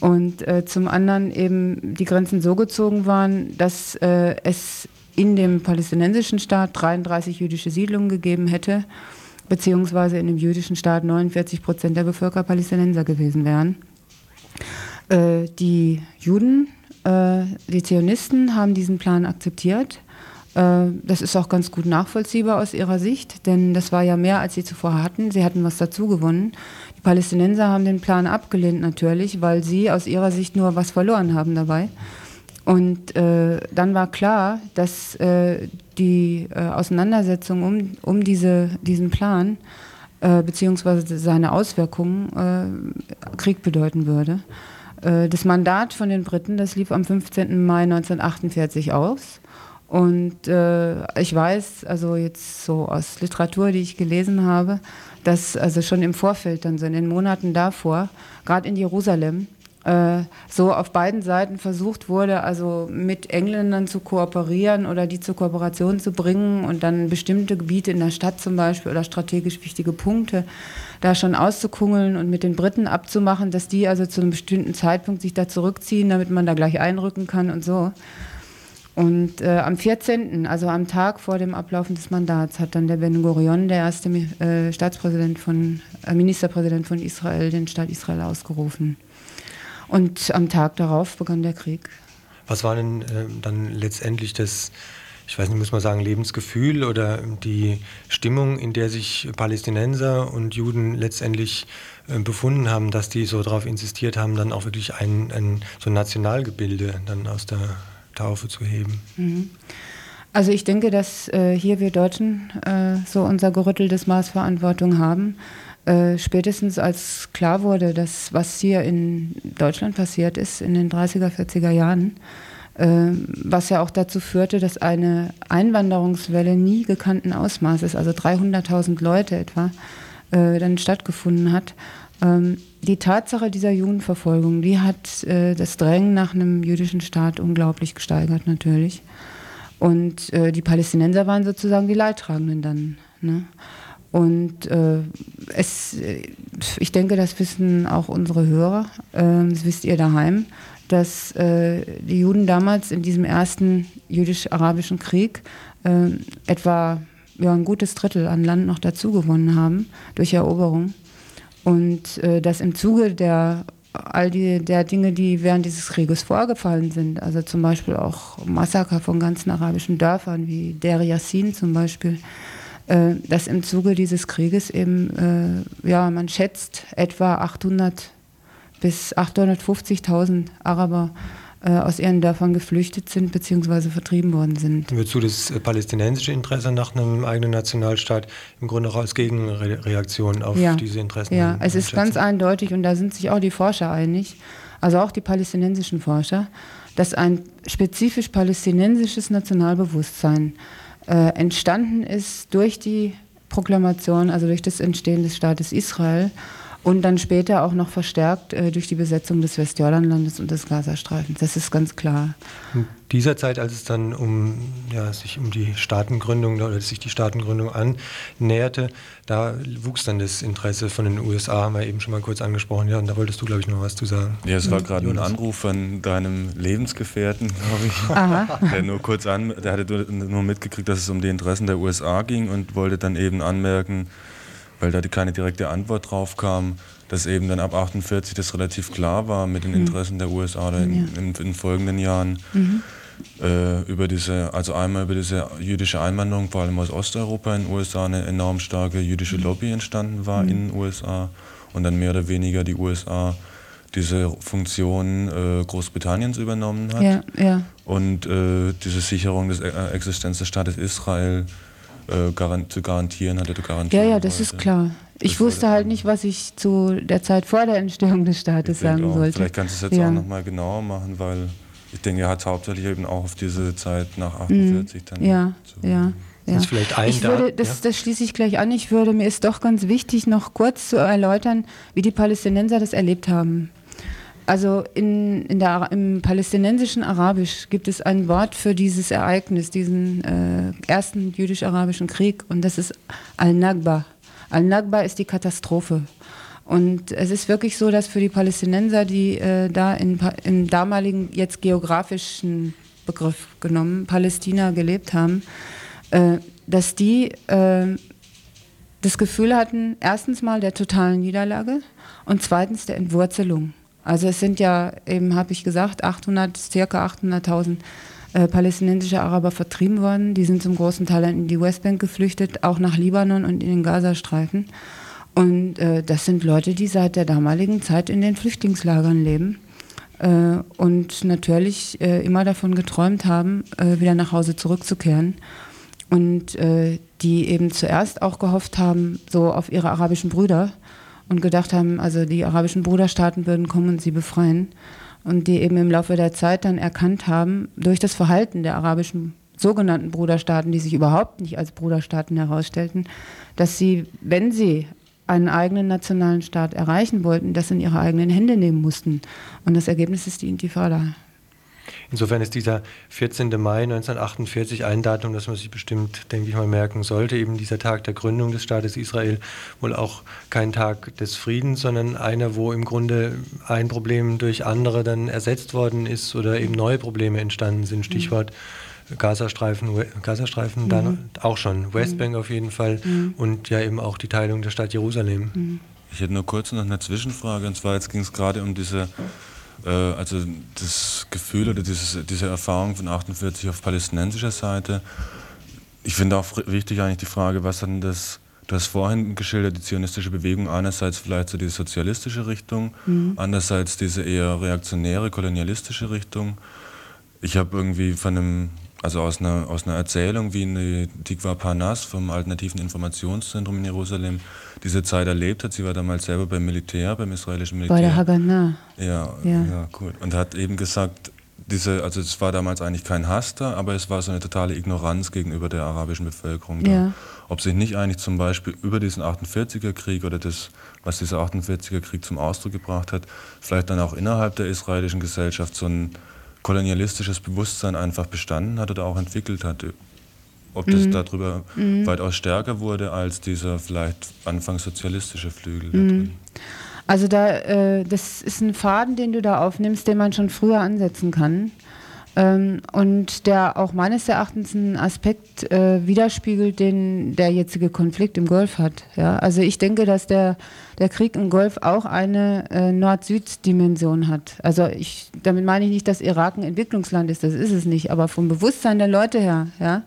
und äh, zum anderen eben die Grenzen so gezogen waren, dass äh, es in dem palästinensischen Staat 33 jüdische Siedlungen gegeben hätte beziehungsweise in dem jüdischen Staat 49 Prozent der Bevölkerung Palästinenser gewesen wären. Äh, die Juden, äh, die Zionisten haben diesen Plan akzeptiert. Äh, das ist auch ganz gut nachvollziehbar aus ihrer Sicht, denn das war ja mehr, als sie zuvor hatten. Sie hatten was dazu gewonnen. Die Palästinenser haben den Plan abgelehnt natürlich, weil sie aus ihrer Sicht nur was verloren haben dabei. Und äh, dann war klar, dass äh, die äh, Auseinandersetzung um, um diese, diesen Plan äh, beziehungsweise seine Auswirkungen äh, Krieg bedeuten würde. Äh, das Mandat von den Briten, das lief am 15. Mai 1948 aus. Und äh, ich weiß, also jetzt so aus Literatur, die ich gelesen habe, dass also schon im Vorfeld, dann so in den Monaten davor, gerade in Jerusalem, äh, so auf beiden Seiten versucht wurde, also mit Engländern zu kooperieren oder die zur Kooperation zu bringen und dann bestimmte Gebiete in der Stadt zum Beispiel oder strategisch wichtige Punkte da schon auszukungeln und mit den Briten abzumachen, dass die also zu einem bestimmten Zeitpunkt sich da zurückziehen, damit man da gleich einrücken kann und so. Und äh, am 14., also am Tag vor dem Ablaufen des Mandats, hat dann der Ben Gurion, der erste äh, Staatspräsident von, äh, Ministerpräsident von Israel, den Staat Israel ausgerufen. Und am Tag darauf begann der Krieg. Was war denn äh, dann letztendlich das, ich weiß nicht, muss man sagen, Lebensgefühl oder die Stimmung, in der sich Palästinenser und Juden letztendlich äh, befunden haben, dass die so darauf insistiert haben, dann auch wirklich ein, ein so ein Nationalgebilde dann aus der Taufe zu heben? Mhm. Also ich denke, dass äh, hier wir Deutschen äh, so unser gerütteltes Maß Verantwortung haben. Äh, spätestens als klar wurde, dass was hier in Deutschland passiert ist in den 30er, 40er Jahren, äh, was ja auch dazu führte, dass eine Einwanderungswelle nie gekannten Ausmaßes, also 300.000 Leute etwa, äh, dann stattgefunden hat. Ähm, die Tatsache dieser Judenverfolgung, die hat äh, das Drängen nach einem jüdischen Staat unglaublich gesteigert natürlich. Und äh, die Palästinenser waren sozusagen die Leidtragenden dann. Ne? Und äh, es, ich denke, das wissen auch unsere Hörer, äh, das wisst ihr daheim, dass äh, die Juden damals in diesem ersten jüdisch-arabischen Krieg äh, etwa ja, ein gutes Drittel an Land noch dazu gewonnen haben durch Eroberung. Und äh, dass im Zuge der all die der Dinge, die während dieses Krieges vorgefallen sind, also zum Beispiel auch Massaker von ganzen arabischen Dörfern wie Der Yassin zum Beispiel, äh, dass im Zuge dieses Krieges eben, äh, ja, man schätzt etwa 800 bis 850.000 Araber äh, aus ihren Dörfern geflüchtet sind bzw. vertrieben worden sind. Würdest du das palästinensische Interesse nach einem eigenen Nationalstaat im Grunde auch als Gegenreaktion auf ja. diese Interessen? Ja, es ist ganz eindeutig und da sind sich auch die Forscher einig, also auch die palästinensischen Forscher, dass ein spezifisch palästinensisches Nationalbewusstsein äh, entstanden ist durch die Proklamation, also durch das Entstehen des Staates Israel und dann später auch noch verstärkt äh, durch die Besetzung des Westjordanlandes und des Gazastreifens. Das ist ganz klar. In dieser Zeit, als es dann um ja, sich um die Staatengründung oder sich die Staatengründung annäherte, da wuchs dann das Interesse von den USA, haben wir eben schon mal kurz angesprochen. Ja, und da wolltest du, glaube ich, noch was zu sagen. Ja, es war gerade ein Anruf von deinem Lebensgefährten, glaube ich. Aha. Der nur kurz an, der hatte nur mitgekriegt, dass es um die Interessen der USA ging und wollte dann eben anmerken, weil da keine direkte Antwort drauf kam, dass eben dann ab 48 das relativ klar war mit den mhm. Interessen der USA in, ja. in, in folgenden Jahren. Mhm. Äh, über diese, also einmal über diese jüdische Einwanderung, vor allem aus Osteuropa in den USA, eine enorm starke jüdische mhm. Lobby entstanden war mhm. in den USA und dann mehr oder weniger die USA diese Funktion äh, Großbritanniens übernommen hat ja, ja. und äh, diese Sicherung des äh, Existenz des Staates Israel äh, zu garantieren, hatte zu garantieren. Ja, ja, das wollte. ist klar. Ich das wusste halt nicht, was ich zu der Zeit vor der Entstehung des Staates sagen auch, sollte. Vielleicht kannst du es jetzt ja. auch nochmal genauer machen, weil ich denke, er hat hauptsächlich eben auch auf diese Zeit nach 48 mm, dann. Ja, ja. Ja. Das vielleicht ein ich würde, das, ja? das schließe ich gleich an. Ich würde, mir ist doch ganz wichtig, noch kurz zu erläutern, wie die Palästinenser das erlebt haben. Also in, in der, im palästinensischen Arabisch gibt es ein Wort für dieses Ereignis, diesen äh, ersten jüdisch-arabischen Krieg, und das ist Al-Nagba. Al-Nagba ist die Katastrophe. Und es ist wirklich so, dass für die Palästinenser, die äh, da in, im damaligen, jetzt geografischen Begriff genommen, Palästina gelebt haben, äh, dass die äh, das Gefühl hatten, erstens mal der totalen Niederlage und zweitens der Entwurzelung. Also es sind ja eben, habe ich gesagt, 800, circa 800.000 äh, palästinensische Araber vertrieben worden. Die sind zum großen Teil in die Westbank geflüchtet, auch nach Libanon und in den Gazastreifen. Und äh, das sind Leute, die seit der damaligen Zeit in den Flüchtlingslagern leben äh, und natürlich äh, immer davon geträumt haben, äh, wieder nach Hause zurückzukehren. Und äh, die eben zuerst auch gehofft haben, so auf ihre arabischen Brüder, und gedacht haben, also die arabischen Bruderstaaten würden kommen und sie befreien. Und die eben im Laufe der Zeit dann erkannt haben, durch das Verhalten der arabischen sogenannten Bruderstaaten, die sich überhaupt nicht als Bruderstaaten herausstellten, dass sie, wenn sie einen eigenen nationalen Staat erreichen wollten, das in ihre eigenen Hände nehmen mussten. Und das Ergebnis ist die Intifada. Insofern ist dieser 14. Mai 1948 ein Datum, das man sich bestimmt, denke ich mal, merken sollte. Eben dieser Tag der Gründung des Staates Israel wohl auch kein Tag des Friedens, sondern einer, wo im Grunde ein Problem durch andere dann ersetzt worden ist oder eben neue Probleme entstanden sind. Stichwort Gazastreifen, Gazastreifen mhm. dann auch schon, Westbank auf jeden Fall mhm. und ja eben auch die Teilung der Stadt Jerusalem. Mhm. Ich hätte nur kurz noch eine Zwischenfrage und zwar jetzt ging es gerade um diese also das Gefühl oder dieses, diese Erfahrung von 48 auf palästinensischer Seite. Ich finde auch wichtig eigentlich die Frage, was dann das, du hast vorhin geschildert, die zionistische Bewegung, einerseits vielleicht so die sozialistische Richtung, mhm. andererseits diese eher reaktionäre, kolonialistische Richtung. Ich habe irgendwie von einem also aus einer, aus einer Erzählung wie eine Tikva Parnas vom Alternativen Informationszentrum in Jerusalem diese Zeit erlebt hat. Sie war damals selber beim Militär, beim israelischen Militär. Bei der Haganah. Ja, ja, ja, gut. Und hat eben gesagt, diese, also es war damals eigentlich kein Hass da, aber es war so eine totale Ignoranz gegenüber der arabischen Bevölkerung da. Ja. Ob sich nicht eigentlich zum Beispiel über diesen 48er Krieg oder das, was dieser 48er Krieg zum Ausdruck gebracht hat, vielleicht dann auch innerhalb der israelischen Gesellschaft so ein kolonialistisches Bewusstsein einfach bestanden hat oder auch entwickelt hat. Ob das mhm. darüber mhm. weitaus stärker wurde als dieser vielleicht anfangs sozialistische Flügel. Mhm. Also da, äh, das ist ein Faden, den du da aufnimmst, den man schon früher ansetzen kann. Ähm, und der auch meines Erachtens einen Aspekt äh, widerspiegelt, den der jetzige Konflikt im Golf hat. Ja? Also ich denke, dass der, der Krieg im Golf auch eine äh, Nord-Süd-Dimension hat. Also ich, damit meine ich nicht, dass Irak ein Entwicklungsland ist, das ist es nicht, aber vom Bewusstsein der Leute her ja,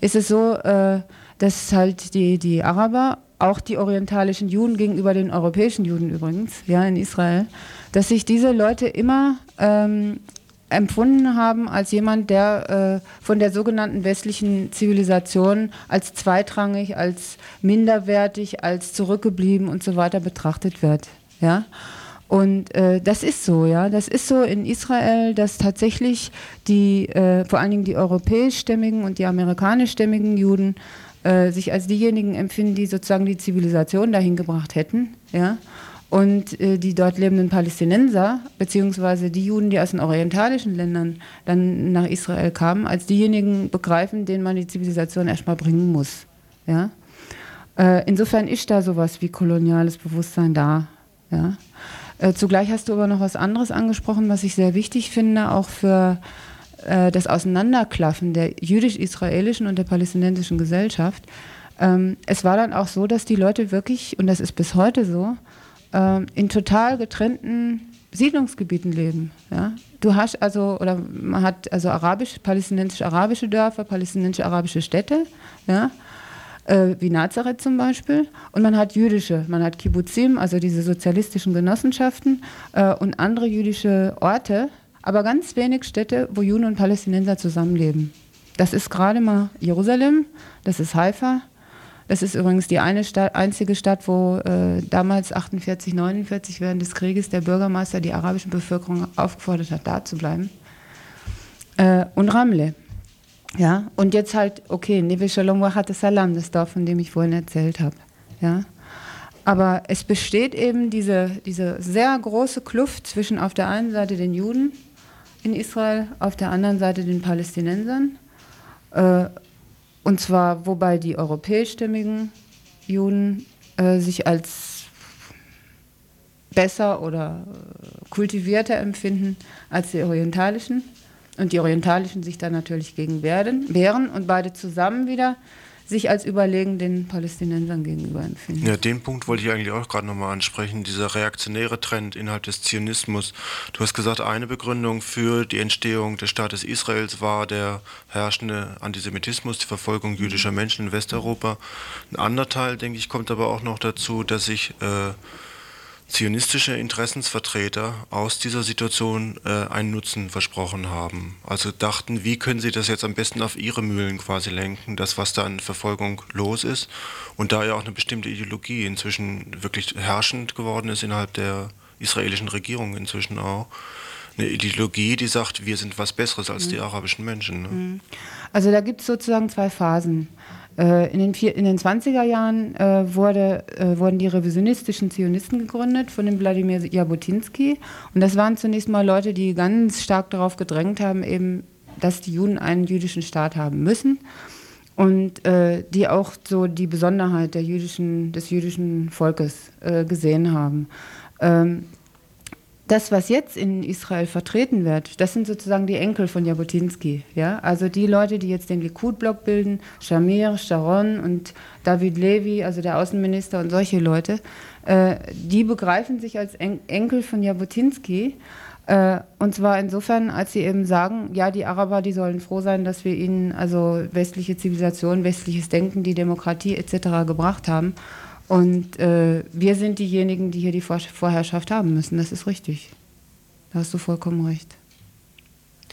ist es so, äh, dass halt die, die Araber, auch die orientalischen Juden gegenüber den europäischen Juden übrigens, ja, in Israel, dass sich diese Leute immer ähm, empfunden haben als jemand, der äh, von der sogenannten westlichen Zivilisation als zweitrangig, als minderwertig, als zurückgeblieben und so weiter betrachtet wird. Ja? Und äh, das ist so, ja. Das ist so in Israel, dass tatsächlich die, äh, vor allen Dingen die europäischstämmigen und die amerikanischstämmigen Juden äh, sich als diejenigen empfinden, die sozusagen die Zivilisation dahin gebracht hätten, ja Und äh, die dort lebenden Palästinenser, beziehungsweise die Juden, die aus den orientalischen Ländern dann nach Israel kamen, als diejenigen begreifen, denen man die Zivilisation erstmal bringen muss. Ja? Äh, insofern ist da sowas wie koloniales Bewusstsein da. Ja? Äh, zugleich hast du aber noch was anderes angesprochen, was ich sehr wichtig finde, auch für äh, das Auseinanderklaffen der jüdisch-israelischen und der palästinensischen Gesellschaft. Ähm, es war dann auch so, dass die Leute wirklich, und das ist bis heute so, ähm, in total getrennten Siedlungsgebieten leben. Ja? Du hast also, oder man hat also arabisch, palästinensisch-arabische Dörfer, palästinensisch-arabische Städte, ja? Äh, wie Nazareth zum Beispiel. Und man hat jüdische, man hat Kibbutzim, also diese sozialistischen Genossenschaften äh, und andere jüdische Orte, aber ganz wenig Städte, wo Juden und Palästinenser zusammenleben. Das ist gerade mal Jerusalem, das ist Haifa, das ist übrigens die eine Stadt, einzige Stadt, wo äh, damals 48, 49 während des Krieges der Bürgermeister die arabische Bevölkerung aufgefordert hat, da zu bleiben. Äh, und Ramle. Ja, und jetzt halt, okay, Neve Shalom Wachat Salam, das Dorf, von dem ich vorhin erzählt habe. Ja. Aber es besteht eben diese, diese sehr große Kluft zwischen auf der einen Seite den Juden in Israel, auf der anderen Seite den Palästinensern. Äh, und zwar, wobei die europäischstämmigen Juden äh, sich als besser oder äh, kultivierter empfinden als die orientalischen. Und die orientalischen sich dann natürlich gegen wehren, wehren und beide zusammen wieder sich als überlegen den Palästinensern gegenüber empfinden. Ja, den Punkt wollte ich eigentlich auch gerade nochmal ansprechen, dieser reaktionäre Trend innerhalb des Zionismus. Du hast gesagt, eine Begründung für die Entstehung des Staates Israels war der herrschende Antisemitismus, die Verfolgung jüdischer Menschen in Westeuropa. Ein anderer Teil, denke ich, kommt aber auch noch dazu, dass sich äh, zionistische Interessensvertreter aus dieser Situation äh, einen Nutzen versprochen haben. Also dachten, wie können sie das jetzt am besten auf ihre Mühlen quasi lenken, das, was da an Verfolgung los ist. Und da ja auch eine bestimmte Ideologie inzwischen wirklich herrschend geworden ist innerhalb der israelischen Regierung inzwischen auch. Eine Ideologie, die sagt, wir sind was Besseres als mhm. die arabischen Menschen. Ne? Mhm. Also da gibt es sozusagen zwei Phasen. Äh, in den, vier, in den 20er Jahren äh, wurde, äh, wurden die revisionistischen Zionisten gegründet von dem Wladimir Jabotinsky. Und das waren zunächst mal Leute, die ganz stark darauf gedrängt haben, eben, dass die Juden einen jüdischen Staat haben müssen. Und äh, die auch so die Besonderheit der jüdischen, des jüdischen Volkes äh, gesehen haben. Ähm, das, was jetzt in Israel vertreten wird, das sind sozusagen die Enkel von Jabotinsky. Ja? Also die Leute, die jetzt den Likud-Block bilden, Shamir, Sharon und David Levy, also der Außenminister und solche Leute, äh, die begreifen sich als en Enkel von Jabotinsky. Äh, und zwar insofern, als sie eben sagen, ja, die Araber, die sollen froh sein, dass wir ihnen also westliche Zivilisation, westliches Denken, die Demokratie etc. gebracht haben. Und äh, wir sind diejenigen, die hier die Vorherrschaft haben müssen. Das ist richtig. Da hast du vollkommen recht.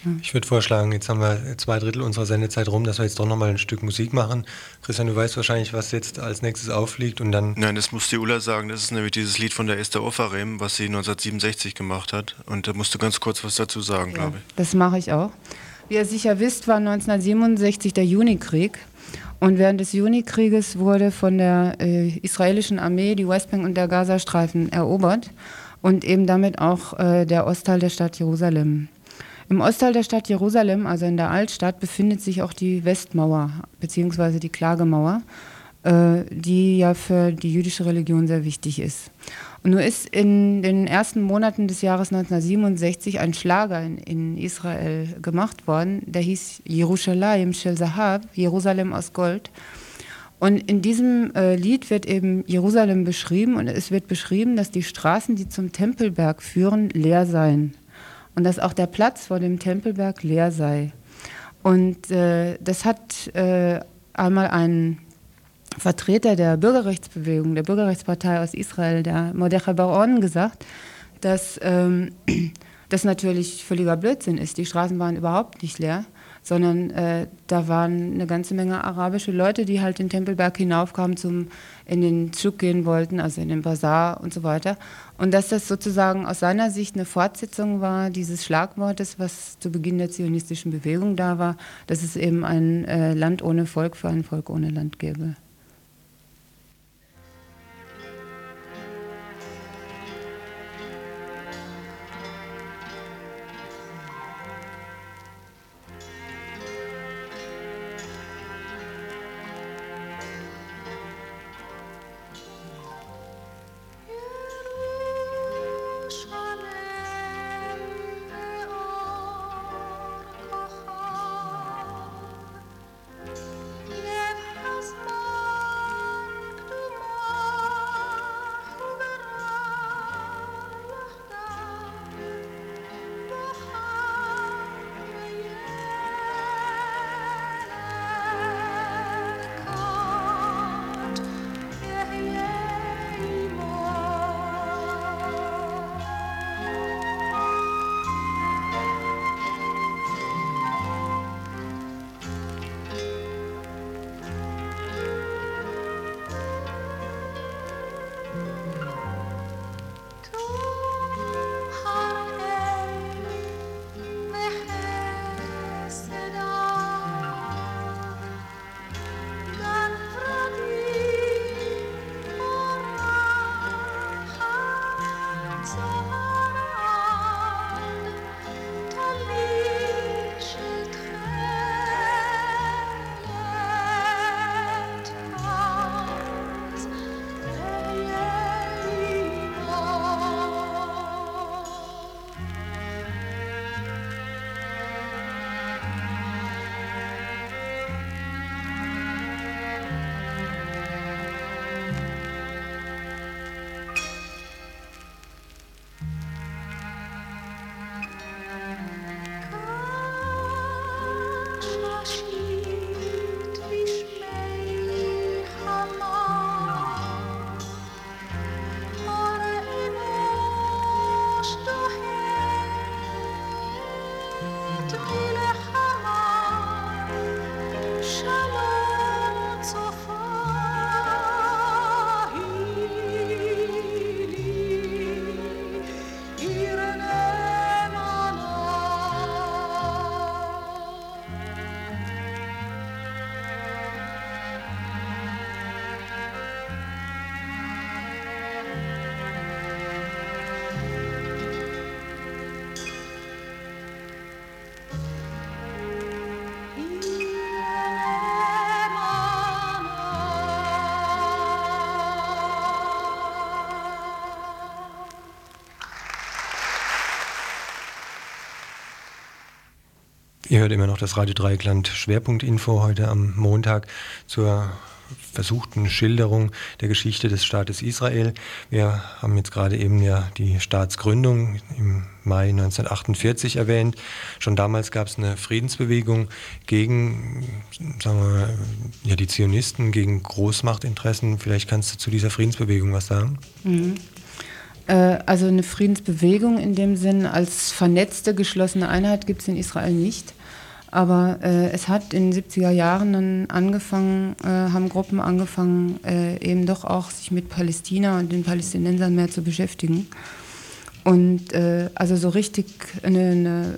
Ja. Ich würde vorschlagen, jetzt haben wir zwei Drittel unserer Sendezeit rum, dass wir jetzt doch nochmal ein Stück Musik machen. Christian, du weißt wahrscheinlich, was jetzt als nächstes aufliegt und dann. Nein, das muss die Ulla sagen. Das ist nämlich dieses Lied von der Esther Offarem, was sie 1967 gemacht hat. Und da musst du ganz kurz was dazu sagen, ja, glaube ich. Das mache ich auch. Wie ihr sicher wisst, war 1967 der Junikrieg. Und während des Junikrieges wurde von der äh, israelischen Armee die Westbank und der Gazastreifen erobert und eben damit auch äh, der Ostteil der Stadt Jerusalem. Im Ostteil der Stadt Jerusalem, also in der Altstadt, befindet sich auch die Westmauer bzw. die Klagemauer, äh, die ja für die jüdische Religion sehr wichtig ist. Und nur ist in den ersten Monaten des Jahres 1967 ein Schlager in, in Israel gemacht worden, der hieß Jerusalem Shel Zahab, Jerusalem aus Gold. Und in diesem äh, Lied wird eben Jerusalem beschrieben und es wird beschrieben, dass die Straßen, die zum Tempelberg führen, leer seien. Und dass auch der Platz vor dem Tempelberg leer sei. Und äh, das hat äh, einmal einen Vertreter der Bürgerrechtsbewegung, der Bürgerrechtspartei aus Israel, der Mordechai Baron, gesagt, dass ähm, das natürlich völliger Blödsinn ist. Die Straßen waren überhaupt nicht leer, sondern äh, da waren eine ganze Menge arabische Leute, die halt den Tempelberg hinaufkamen, zum in den Zug gehen wollten, also in den Bazar und so weiter. Und dass das sozusagen aus seiner Sicht eine Fortsetzung war dieses Schlagwortes, was zu Beginn der zionistischen Bewegung da war, dass es eben ein äh, Land ohne Volk für ein Volk ohne Land gäbe. Ihr hört immer noch das Radio Dreieckland Schwerpunktinfo heute am Montag zur versuchten Schilderung der Geschichte des Staates Israel. Wir haben jetzt gerade eben ja die Staatsgründung im Mai 1948 erwähnt. Schon damals gab es eine Friedensbewegung gegen, sagen wir, ja, die Zionisten, gegen Großmachtinteressen. Vielleicht kannst du zu dieser Friedensbewegung was sagen? Mhm. Äh, also eine Friedensbewegung in dem Sinn als vernetzte, geschlossene Einheit gibt es in Israel nicht. Aber äh, es hat in den 70er Jahren dann angefangen, äh, haben Gruppen angefangen, äh, eben doch auch sich mit Palästina und den Palästinensern mehr zu beschäftigen. Und äh, also so richtig eine,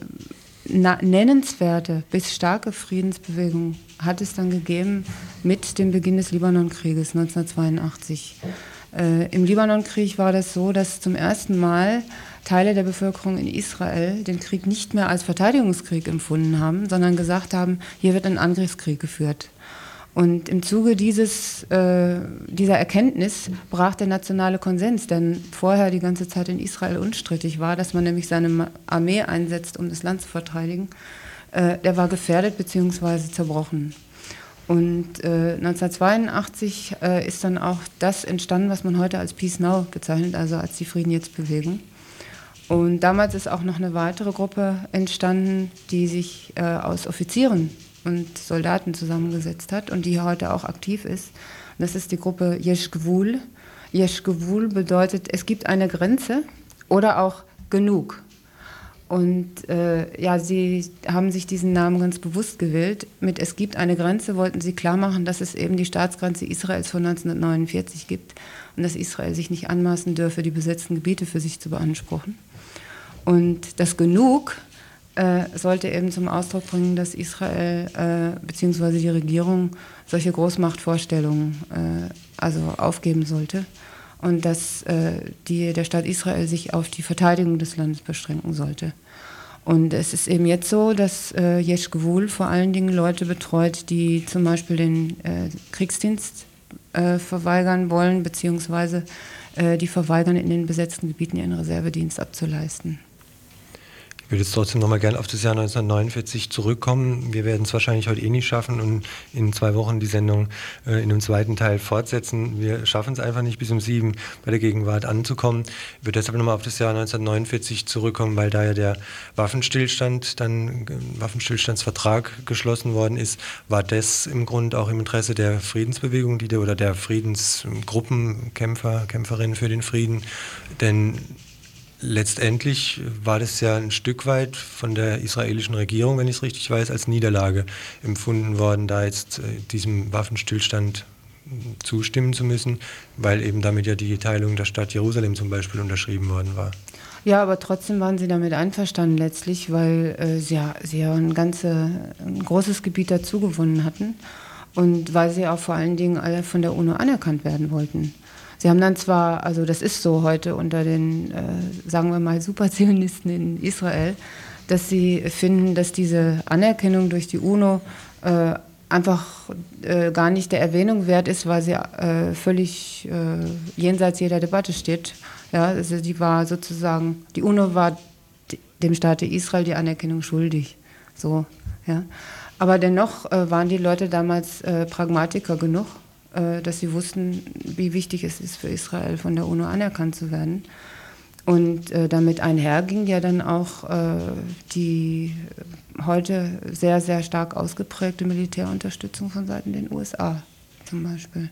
eine nennenswerte bis starke Friedensbewegung hat es dann gegeben mit dem Beginn des Libanonkrieges 1982. Äh, Im Libanonkrieg war das so, dass zum ersten Mal Teile der Bevölkerung in Israel den Krieg nicht mehr als Verteidigungskrieg empfunden haben, sondern gesagt haben, hier wird ein Angriffskrieg geführt. Und im Zuge dieses, äh, dieser Erkenntnis brach der nationale Konsens, denn vorher die ganze Zeit in Israel unstrittig war, dass man nämlich seine Armee einsetzt, um das Land zu verteidigen, äh, der war gefährdet bzw. zerbrochen. Und äh, 1982 äh, ist dann auch das entstanden, was man heute als Peace Now bezeichnet, also als die Frieden jetzt Bewegung. Und damals ist auch noch eine weitere Gruppe entstanden, die sich äh, aus Offizieren und Soldaten zusammengesetzt hat und die heute auch aktiv ist. Und das ist die Gruppe Yeshgvul. Yeshgvul bedeutet, es gibt eine Grenze oder auch genug. Und äh, ja, sie haben sich diesen Namen ganz bewusst gewählt. Mit Es gibt eine Grenze wollten sie klar machen, dass es eben die Staatsgrenze Israels von 1949 gibt und dass Israel sich nicht anmaßen dürfe, die besetzten Gebiete für sich zu beanspruchen. Und das Genug äh, sollte eben zum Ausdruck bringen, dass Israel äh, bzw. die Regierung solche Großmachtvorstellungen äh, also aufgeben sollte und dass äh, die, der Staat Israel sich auf die Verteidigung des Landes beschränken sollte. Und es ist eben jetzt so, dass äh, Yesh Gewul vor allen Dingen Leute betreut, die zum Beispiel den äh, Kriegsdienst äh, verweigern wollen, beziehungsweise äh, die verweigern, in den besetzten Gebieten ihren Reservedienst abzuleisten. Ich würde jetzt trotzdem nochmal gerne auf das Jahr 1949 zurückkommen. Wir werden es wahrscheinlich heute eh nicht schaffen und in zwei Wochen die Sendung äh, in einem zweiten Teil fortsetzen. Wir schaffen es einfach nicht bis um sieben bei der Gegenwart anzukommen. Ich würde deshalb nochmal auf das Jahr 1949 zurückkommen, weil da ja der Waffenstillstand, dann äh, Waffenstillstandsvertrag geschlossen worden ist. War das im Grunde auch im Interesse der Friedensbewegung die, oder der Friedensgruppenkämpfer, Kämpferinnen für den Frieden? Denn letztendlich war das ja ein Stück weit von der israelischen Regierung, wenn ich es richtig weiß, als Niederlage empfunden worden, da jetzt äh, diesem Waffenstillstand zustimmen zu müssen, weil eben damit ja die Teilung der Stadt Jerusalem zum Beispiel unterschrieben worden war. Ja, aber trotzdem waren sie damit einverstanden letztlich, weil äh, sie, sie ja ein, ganze, ein großes Gebiet dazugewonnen hatten und weil sie auch vor allen Dingen alle von der UNO anerkannt werden wollten. Sie haben dann zwar, also das ist so heute unter den, äh, sagen wir mal, Superzionisten in Israel, dass sie finden, dass diese Anerkennung durch die UNO äh, einfach äh, gar nicht der Erwähnung wert ist, weil sie äh, völlig äh, jenseits jeder Debatte steht. Ja, also die war sozusagen, die UNO war dem Staate Israel die Anerkennung schuldig. So, ja. Aber dennoch äh, waren die Leute damals Pragmatiker genug äh, dass sie wussten, wie wichtig es ist für Israel von der UNO anerkannt zu werden. Und äh, damit einherging ja dann auch äh, die heute sehr, sehr stark ausgeprägte Militärunterstützung von Seiten den USA zum Beispiel.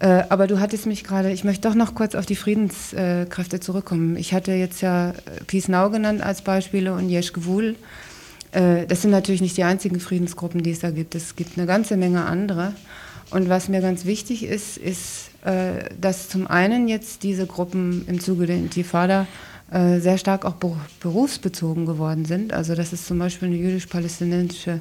Äh, aber du hattest mich gerade, ich möchte doch noch kurz auf die Friedenskräfte zurückkommen. Ich hatte jetzt ja Peace Now genannt als Beispiele und Yesh Gewul. Äh, das sind natürlich nicht die einzigen Friedensgruppen, die es da gibt. Es gibt eine ganze Menge andere. Und was mir ganz wichtig ist, ist, äh, dass zum einen jetzt diese Gruppen im Zuge der Intifada äh, sehr stark auch berufsbezogen geworden sind. Also dass es zum Beispiel eine jüdisch-palästinensische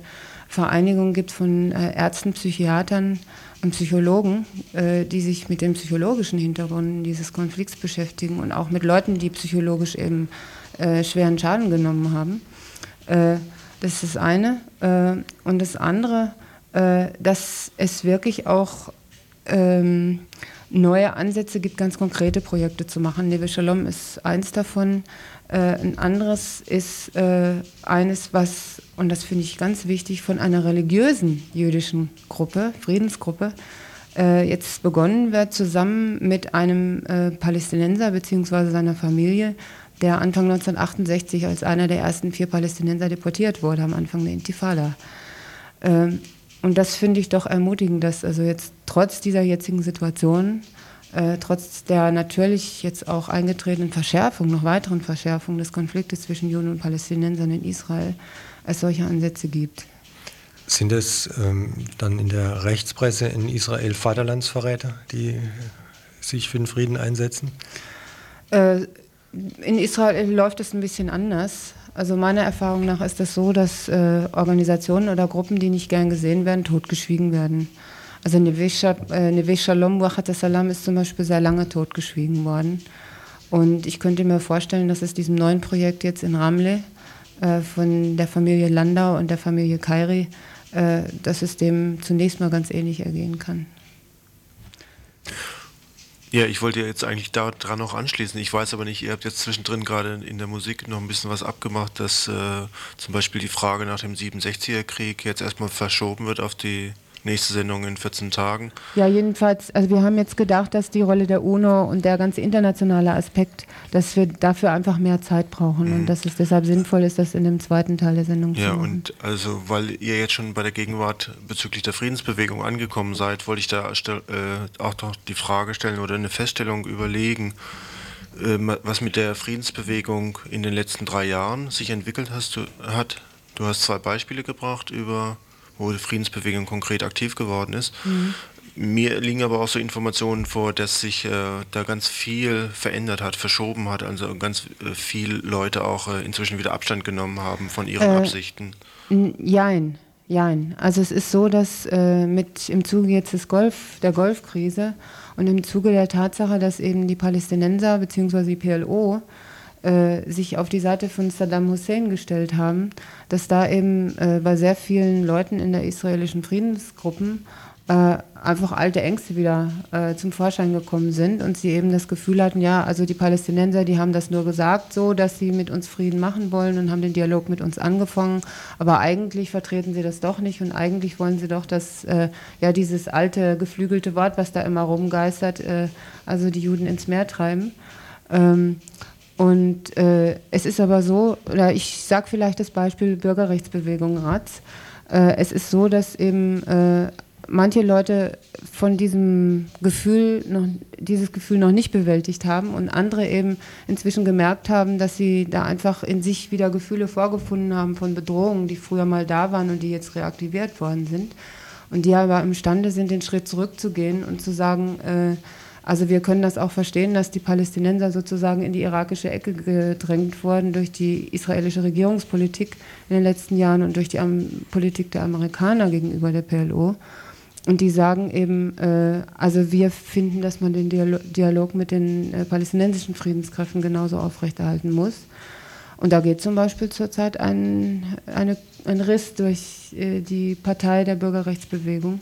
Vereinigung gibt von äh, Ärzten, Psychiatern und Psychologen, die sich mit dem psychologischen Hintergrund dieses Konflikts beschäftigen und auch mit Leuten, die psychologisch eben schweren Schaden genommen haben. das ist das eine. und das andere äh, dass es wirklich auch ähm, neue Ansätze gibt, ganz konkrete Projekte zu machen. Neve Shalom ist eins davon. Äh, ein anderes ist äh, eines, was, und das finde ich ganz wichtig, von einer religiösen jüdischen Gruppe, Friedensgruppe, äh, jetzt begonnen wird, zusammen mit einem äh, Palästinenser bzw. seiner Familie, der Anfang 1968 als einer der ersten vier Palästinenser deportiert wurde, am Anfang der Intifada. Und das finde ich doch ermutigend, dass also jetzt trotz dieser jetzigen Situation, äh, trotz der natürlich jetzt auch eingetretenen Verschärfung, noch weiteren Verschärfung des Konfliktes zwischen Juden und Palästinensern in Israel, es solche Ansätze gibt. Sind es ähm, dann in der Rechtspresse in Israel Vaterlandsverräter, die sich für den Frieden einsetzen? Äh, in Israel läuft es ein bisschen anders. Also meiner Erfahrung nach ist es das so, dass äh, Organisationen oder Gruppen, die nicht gern gesehen werden, totgeschwiegen werden. Also Neve äh, Shalom Wachat Salam ist zum Beispiel sehr lange totgeschwiegen worden. Und ich könnte mir vorstellen, dass es diesem neuen Projekt jetzt in Ramle äh, von der Familie Landau und der Familie Kairi, äh, dass es dem zunächst mal ganz ähnlich ergehen kann. Ja, ich wollte jetzt eigentlich daran noch anschließen. Ich weiß aber nicht, ihr habt jetzt zwischendrin gerade in der Musik noch ein bisschen was abgemacht, dass äh, zum Beispiel die Frage nach dem 67er-Krieg jetzt erstmal verschoben wird auf die nächste Sendung in 14 Tagen. Ja, jedenfalls, also wir haben jetzt gedacht, dass die Rolle der UNO und der ganze internationale Aspekt, dass wir dafür einfach mehr Zeit brauchen mhm. und dass es deshalb sinnvoll ist, das in dem zweiten Teil der Sendung ja, zu machen. Ja, und also, weil ihr jetzt schon bei der Gegenwart bezüglich der Friedensbewegung angekommen seid, wollte ich da äh, auch noch die Frage stellen oder eine Feststellung überlegen äh, was mit der Friedensbewegung in den letzten drei Jahren sich entwickelt hast, du, hat. Du hast zwei Beispiele gebracht über wo die Friedensbewegung konkret aktiv geworden ist. Mhm. Mir liegen aber auch so Informationen vor, dass sich äh, da ganz viel verändert hat, verschoben hat, also ganz äh, viele Leute auch äh, inzwischen wieder Abstand genommen haben von ihren äh, Absichten. Jein, jein. Also es ist so, dass äh, mit im Zuge jetzt des Golf, der Golfkrise und im Zuge der Tatsache, dass eben die Palästinenser bzw. die PLO äh, sich auf die Seite von Saddam Hussein gestellt haben, dass da eben äh, bei sehr vielen Leuten in der israelischen Friedensgruppen äh, einfach alte Ängste wieder äh, zum Vorschein gekommen sind und sie eben das Gefühl hatten, ja, also die Palästinenser, die haben das nur gesagt so, dass sie mit uns Frieden machen wollen und haben den Dialog mit uns angefangen, aber eigentlich vertreten sie das doch nicht und eigentlich wollen sie doch, dass äh, ja dieses alte geflügelte Wort, was da immer rumgeistert, äh, also die Juden ins Meer treiben. Ähm, und äh, es ist aber so, oder ich sage vielleicht das Beispiel Bürgerrechtsbewegung Ratz. Äh, es ist so, dass eben äh, manche Leute von diesem Gefühl noch, dieses Gefühl noch nicht bewältigt haben und andere eben inzwischen gemerkt haben, dass sie da einfach in sich wieder Gefühle vorgefunden haben von Bedrohungen, die früher mal da waren und die jetzt reaktiviert worden sind. Und die aber imstande sind, den Schritt zurückzugehen und zu sagen, äh, also wir können das auch verstehen, dass die Palästinenser sozusagen in die irakische Ecke gedrängt wurden durch die israelische Regierungspolitik in den letzten Jahren und durch die Politik der Amerikaner gegenüber der PLO. Und die sagen eben, äh, also wir finden, dass man den Dialog mit den äh, palästinensischen Friedenskräften genauso aufrechterhalten muss. Und da geht zum Beispiel zurzeit ein, eine, ein Riss durch äh, die Partei der Bürgerrechtsbewegung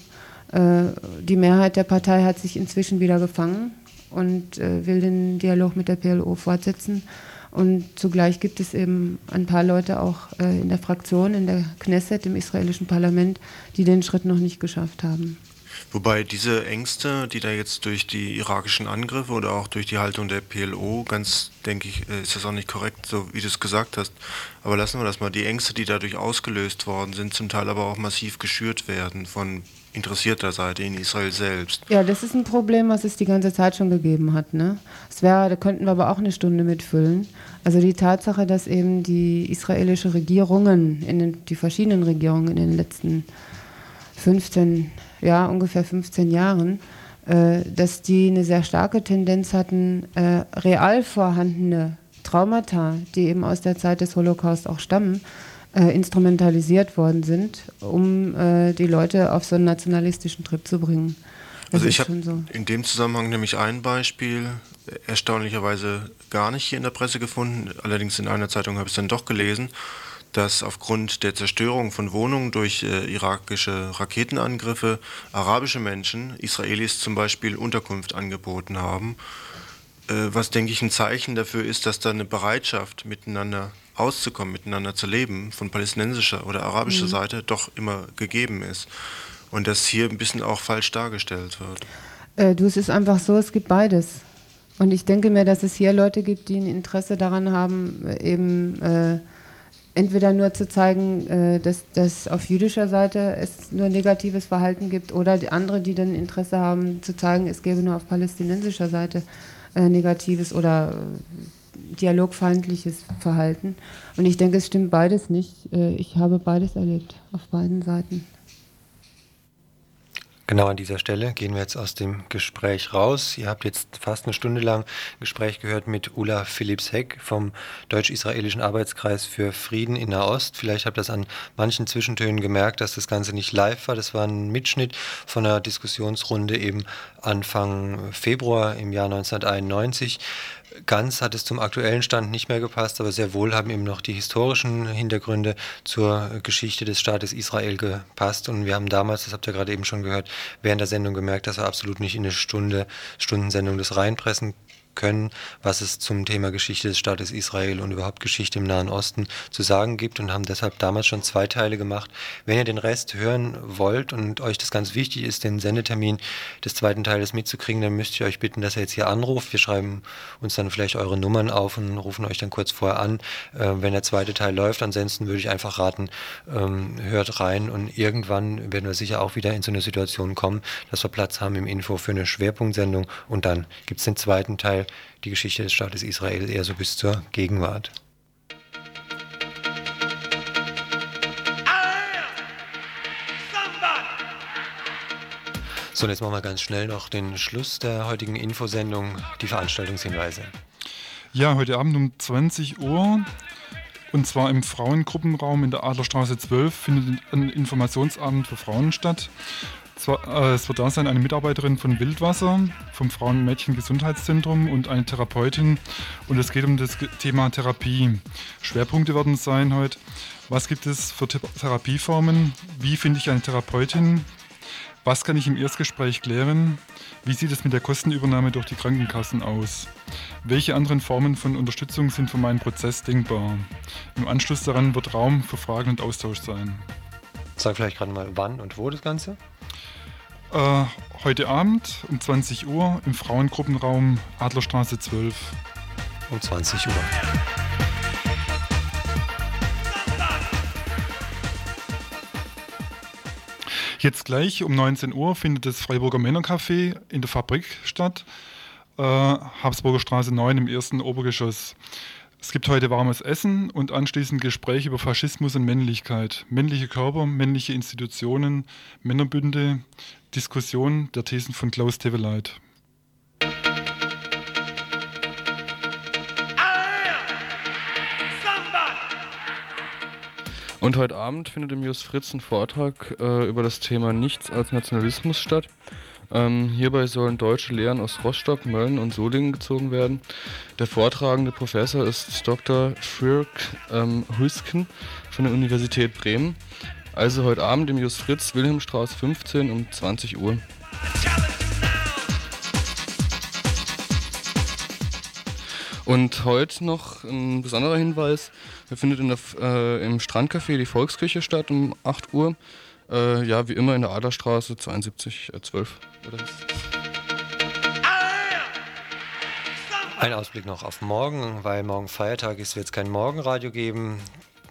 die Mehrheit der Partei hat sich inzwischen wieder gefangen und äh, will den Dialog mit der PLO fortsetzen. Und zugleich gibt es eben ein paar Leute auch äh, in der Fraktion, in der Knesset, im israelischen Parlament, die den Schritt noch nicht geschafft haben. Wobei diese Ängste, die da jetzt durch die irakischen Angriffe oder auch durch die Haltung der PLO, ganz denke ich, ist das auch nicht korrekt, so wie du es gesagt hast. Aber lassen wir das mal. Die Ängste, die dadurch ausgelöst worden sind, zum Teil aber auch massiv geschürt werden von interessierter Seite in Israel selbst. Ja, das ist ein Problem, was es die ganze Zeit schon gegeben hat. Ne? Das wäre, da könnten wir aber auch eine Stunde mitfüllen. Also die Tatsache, dass eben die israelische Regierungen, in den, die verschiedenen Regierungen in den letzten 15, ja ungefähr 15 Jahren, äh, dass die eine sehr starke Tendenz hatten, äh, real vorhandene Traumata, die eben aus der Zeit des Holocaust auch stammen, äh, instrumentalisiert worden sind, um äh, die Leute auf so einen nationalistischen Trip zu bringen. Das also ich habe so. in dem Zusammenhang nämlich ein Beispiel, erstaunlicherweise gar nicht hier in der Presse gefunden, allerdings in einer Zeitung habe ich es dann doch gelesen. dass aufgrund der Zerstörung von Wohnungen durch äh, irakische Raketenangriffe arabische Menschen, Israelis zum Beispiel, Unterkunft angeboten haben. Äh, was, denke ich, ein Zeichen dafür ist, dass da eine Bereitschaft, miteinander auszukommen, miteinander zu leben, von palästinensischer oder arabischer mhm. Seite doch immer gegeben ist. Und das hier ein bisschen auch falsch dargestellt wird. Äh, du, es ist einfach so, es gibt beides. Und ich denke mir, dass es hier Leute gibt, die ein Interesse daran haben, eben äh, entweder nur zu zeigen, äh, dass, dass auf jüdischer Seite es nur negatives Verhalten gibt, oder die andere, die dann Interesse haben, zu zeigen, es gäbe nur auf palästinensischer Seite äh, negatives oder äh, dialogfeindliches Verhalten. Und ich denke, es stimmt beides nicht. Äh, ich habe beides erlebt, auf beiden Seiten. Genau an dieser Stelle gehen wir jetzt aus dem Gespräch raus. Ihr habt jetzt fast eine Stunde lang Gespräch gehört mit Ulla Philipps-Heck vom Deutsch-Israelischen Arbeitskreis für Frieden in Nahost. Vielleicht habt ihr das an manchen Zwischentönen gemerkt, dass das Ganze nicht live war. Das war ein Mitschnitt von einer Diskussionsrunde eben Anfang Februar im Jahr 1991. Ganz hat es zum aktuellen Stand nicht mehr gepasst, aber sehr wohl haben eben noch die historischen Hintergründe zur Geschichte des Staates Israel gepasst. Und wir haben damals, das habt ihr gerade eben schon gehört, während der Sendung gemerkt, dass wir absolut nicht in eine Stunde, Stundensendung das reinpressen können, was es zum Thema Geschichte des Staates Israel und überhaupt Geschichte im Nahen Osten zu sagen gibt und haben deshalb damals schon zwei Teile gemacht. Wenn ihr den Rest hören wollt und euch das ganz wichtig ist, den Sendetermin des zweiten Teiles mitzukriegen, dann müsst ihr euch bitten, dass ihr jetzt hier anruft. Wir schreiben uns dann vielleicht eure Nummern auf und rufen euch dann kurz vorher an, äh, wenn der zweite Teil läuft. Ansonsten würde ich einfach raten, ähm, hört rein und irgendwann werden wir sicher auch wieder in so eine Situation kommen, dass wir Platz haben im Info für eine Schwerpunktsendung und dann gibt es den zweiten Teil die Geschichte des Staates Israel eher so bis zur Gegenwart. So, und jetzt machen wir ganz schnell noch den Schluss der heutigen Infosendung, die Veranstaltungshinweise. Ja, heute Abend um 20 Uhr und zwar im Frauengruppenraum in der Adlerstraße 12 findet ein Informationsabend für Frauen statt. Äh, es wird da sein eine Mitarbeiterin von Wildwasser, vom Frauen- und Mädchen-Gesundheitszentrum und eine Therapeutin. Und es geht um das Thema Therapie. Schwerpunkte werden sein heute. Was gibt es für Therapieformen? Wie finde ich eine Therapeutin? Was kann ich im Erstgespräch klären? Wie sieht es mit der Kostenübernahme durch die Krankenkassen aus? Welche anderen Formen von Unterstützung sind für meinen Prozess denkbar? Im Anschluss daran wird Raum für Fragen und Austausch sein. Sag vielleicht gerade mal wann und wo das Ganze? Äh, heute Abend um 20 Uhr im Frauengruppenraum Adlerstraße 12. Um 20 Uhr. Jetzt gleich um 19 Uhr findet das Freiburger Männercafé in der Fabrik statt. Äh, Habsburger Straße 9 im ersten Obergeschoss. Es gibt heute warmes Essen und anschließend Gespräche über Faschismus und Männlichkeit, männliche Körper, männliche Institutionen, Männerbünde, Diskussion der Thesen von Klaus Teveleit. Und heute Abend findet im Just Fritz ein Vortrag äh, über das Thema Nichts als Nationalismus statt. Ähm, hierbei sollen deutsche Lehren aus Rostock, Mölln und Solingen gezogen werden. Der vortragende Professor ist Dr. Frürk ähm, Hüsken von der Universität Bremen. Also heute Abend im Just Fritz, Wilhelmstraße 15 um 20 Uhr. Und heute noch ein besonderer Hinweis: Er findet in der, äh, im Strandcafé die Volksküche statt um 8 Uhr. Äh, ja, wie immer in der Adlerstraße 72 äh, 12. Ein Ausblick noch auf morgen, weil morgen Feiertag ist, wird es kein Morgenradio geben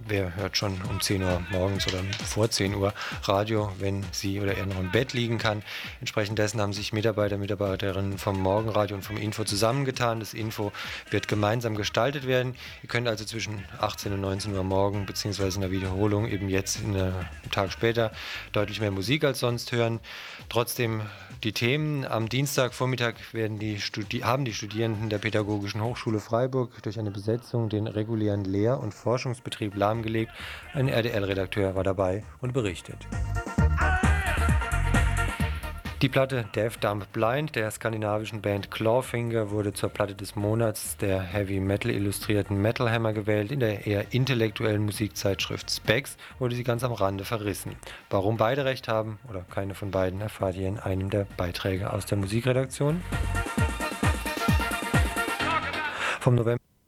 wer hört schon um 10 Uhr morgens oder vor 10 Uhr Radio, wenn sie oder er noch im Bett liegen kann. Entsprechend dessen haben sich Mitarbeiter, Mitarbeiterinnen vom Morgenradio und vom Info zusammengetan. Das Info wird gemeinsam gestaltet werden. Ihr könnt also zwischen 18 und 19 Uhr morgen beziehungsweise in der Wiederholung eben jetzt einen Tag später deutlich mehr Musik als sonst hören. Trotzdem die Themen. Am Dienstagvormittag werden die haben die Studierenden der Pädagogischen Hochschule Freiburg durch eine Besetzung den regulären Lehr- und Forschungsbetrieb lahmgelegt. Ein RDL-Redakteur war dabei und berichtet. Die Platte Deaf Dumb Blind der skandinavischen Band Clawfinger wurde zur Platte des Monats der Heavy Metal illustrierten Metal Hammer gewählt. In der eher intellektuellen Musikzeitschrift Specs wurde sie ganz am Rande verrissen. Warum beide recht haben oder keine von beiden erfahrt ihr in einem der Beiträge aus der Musikredaktion. Vom November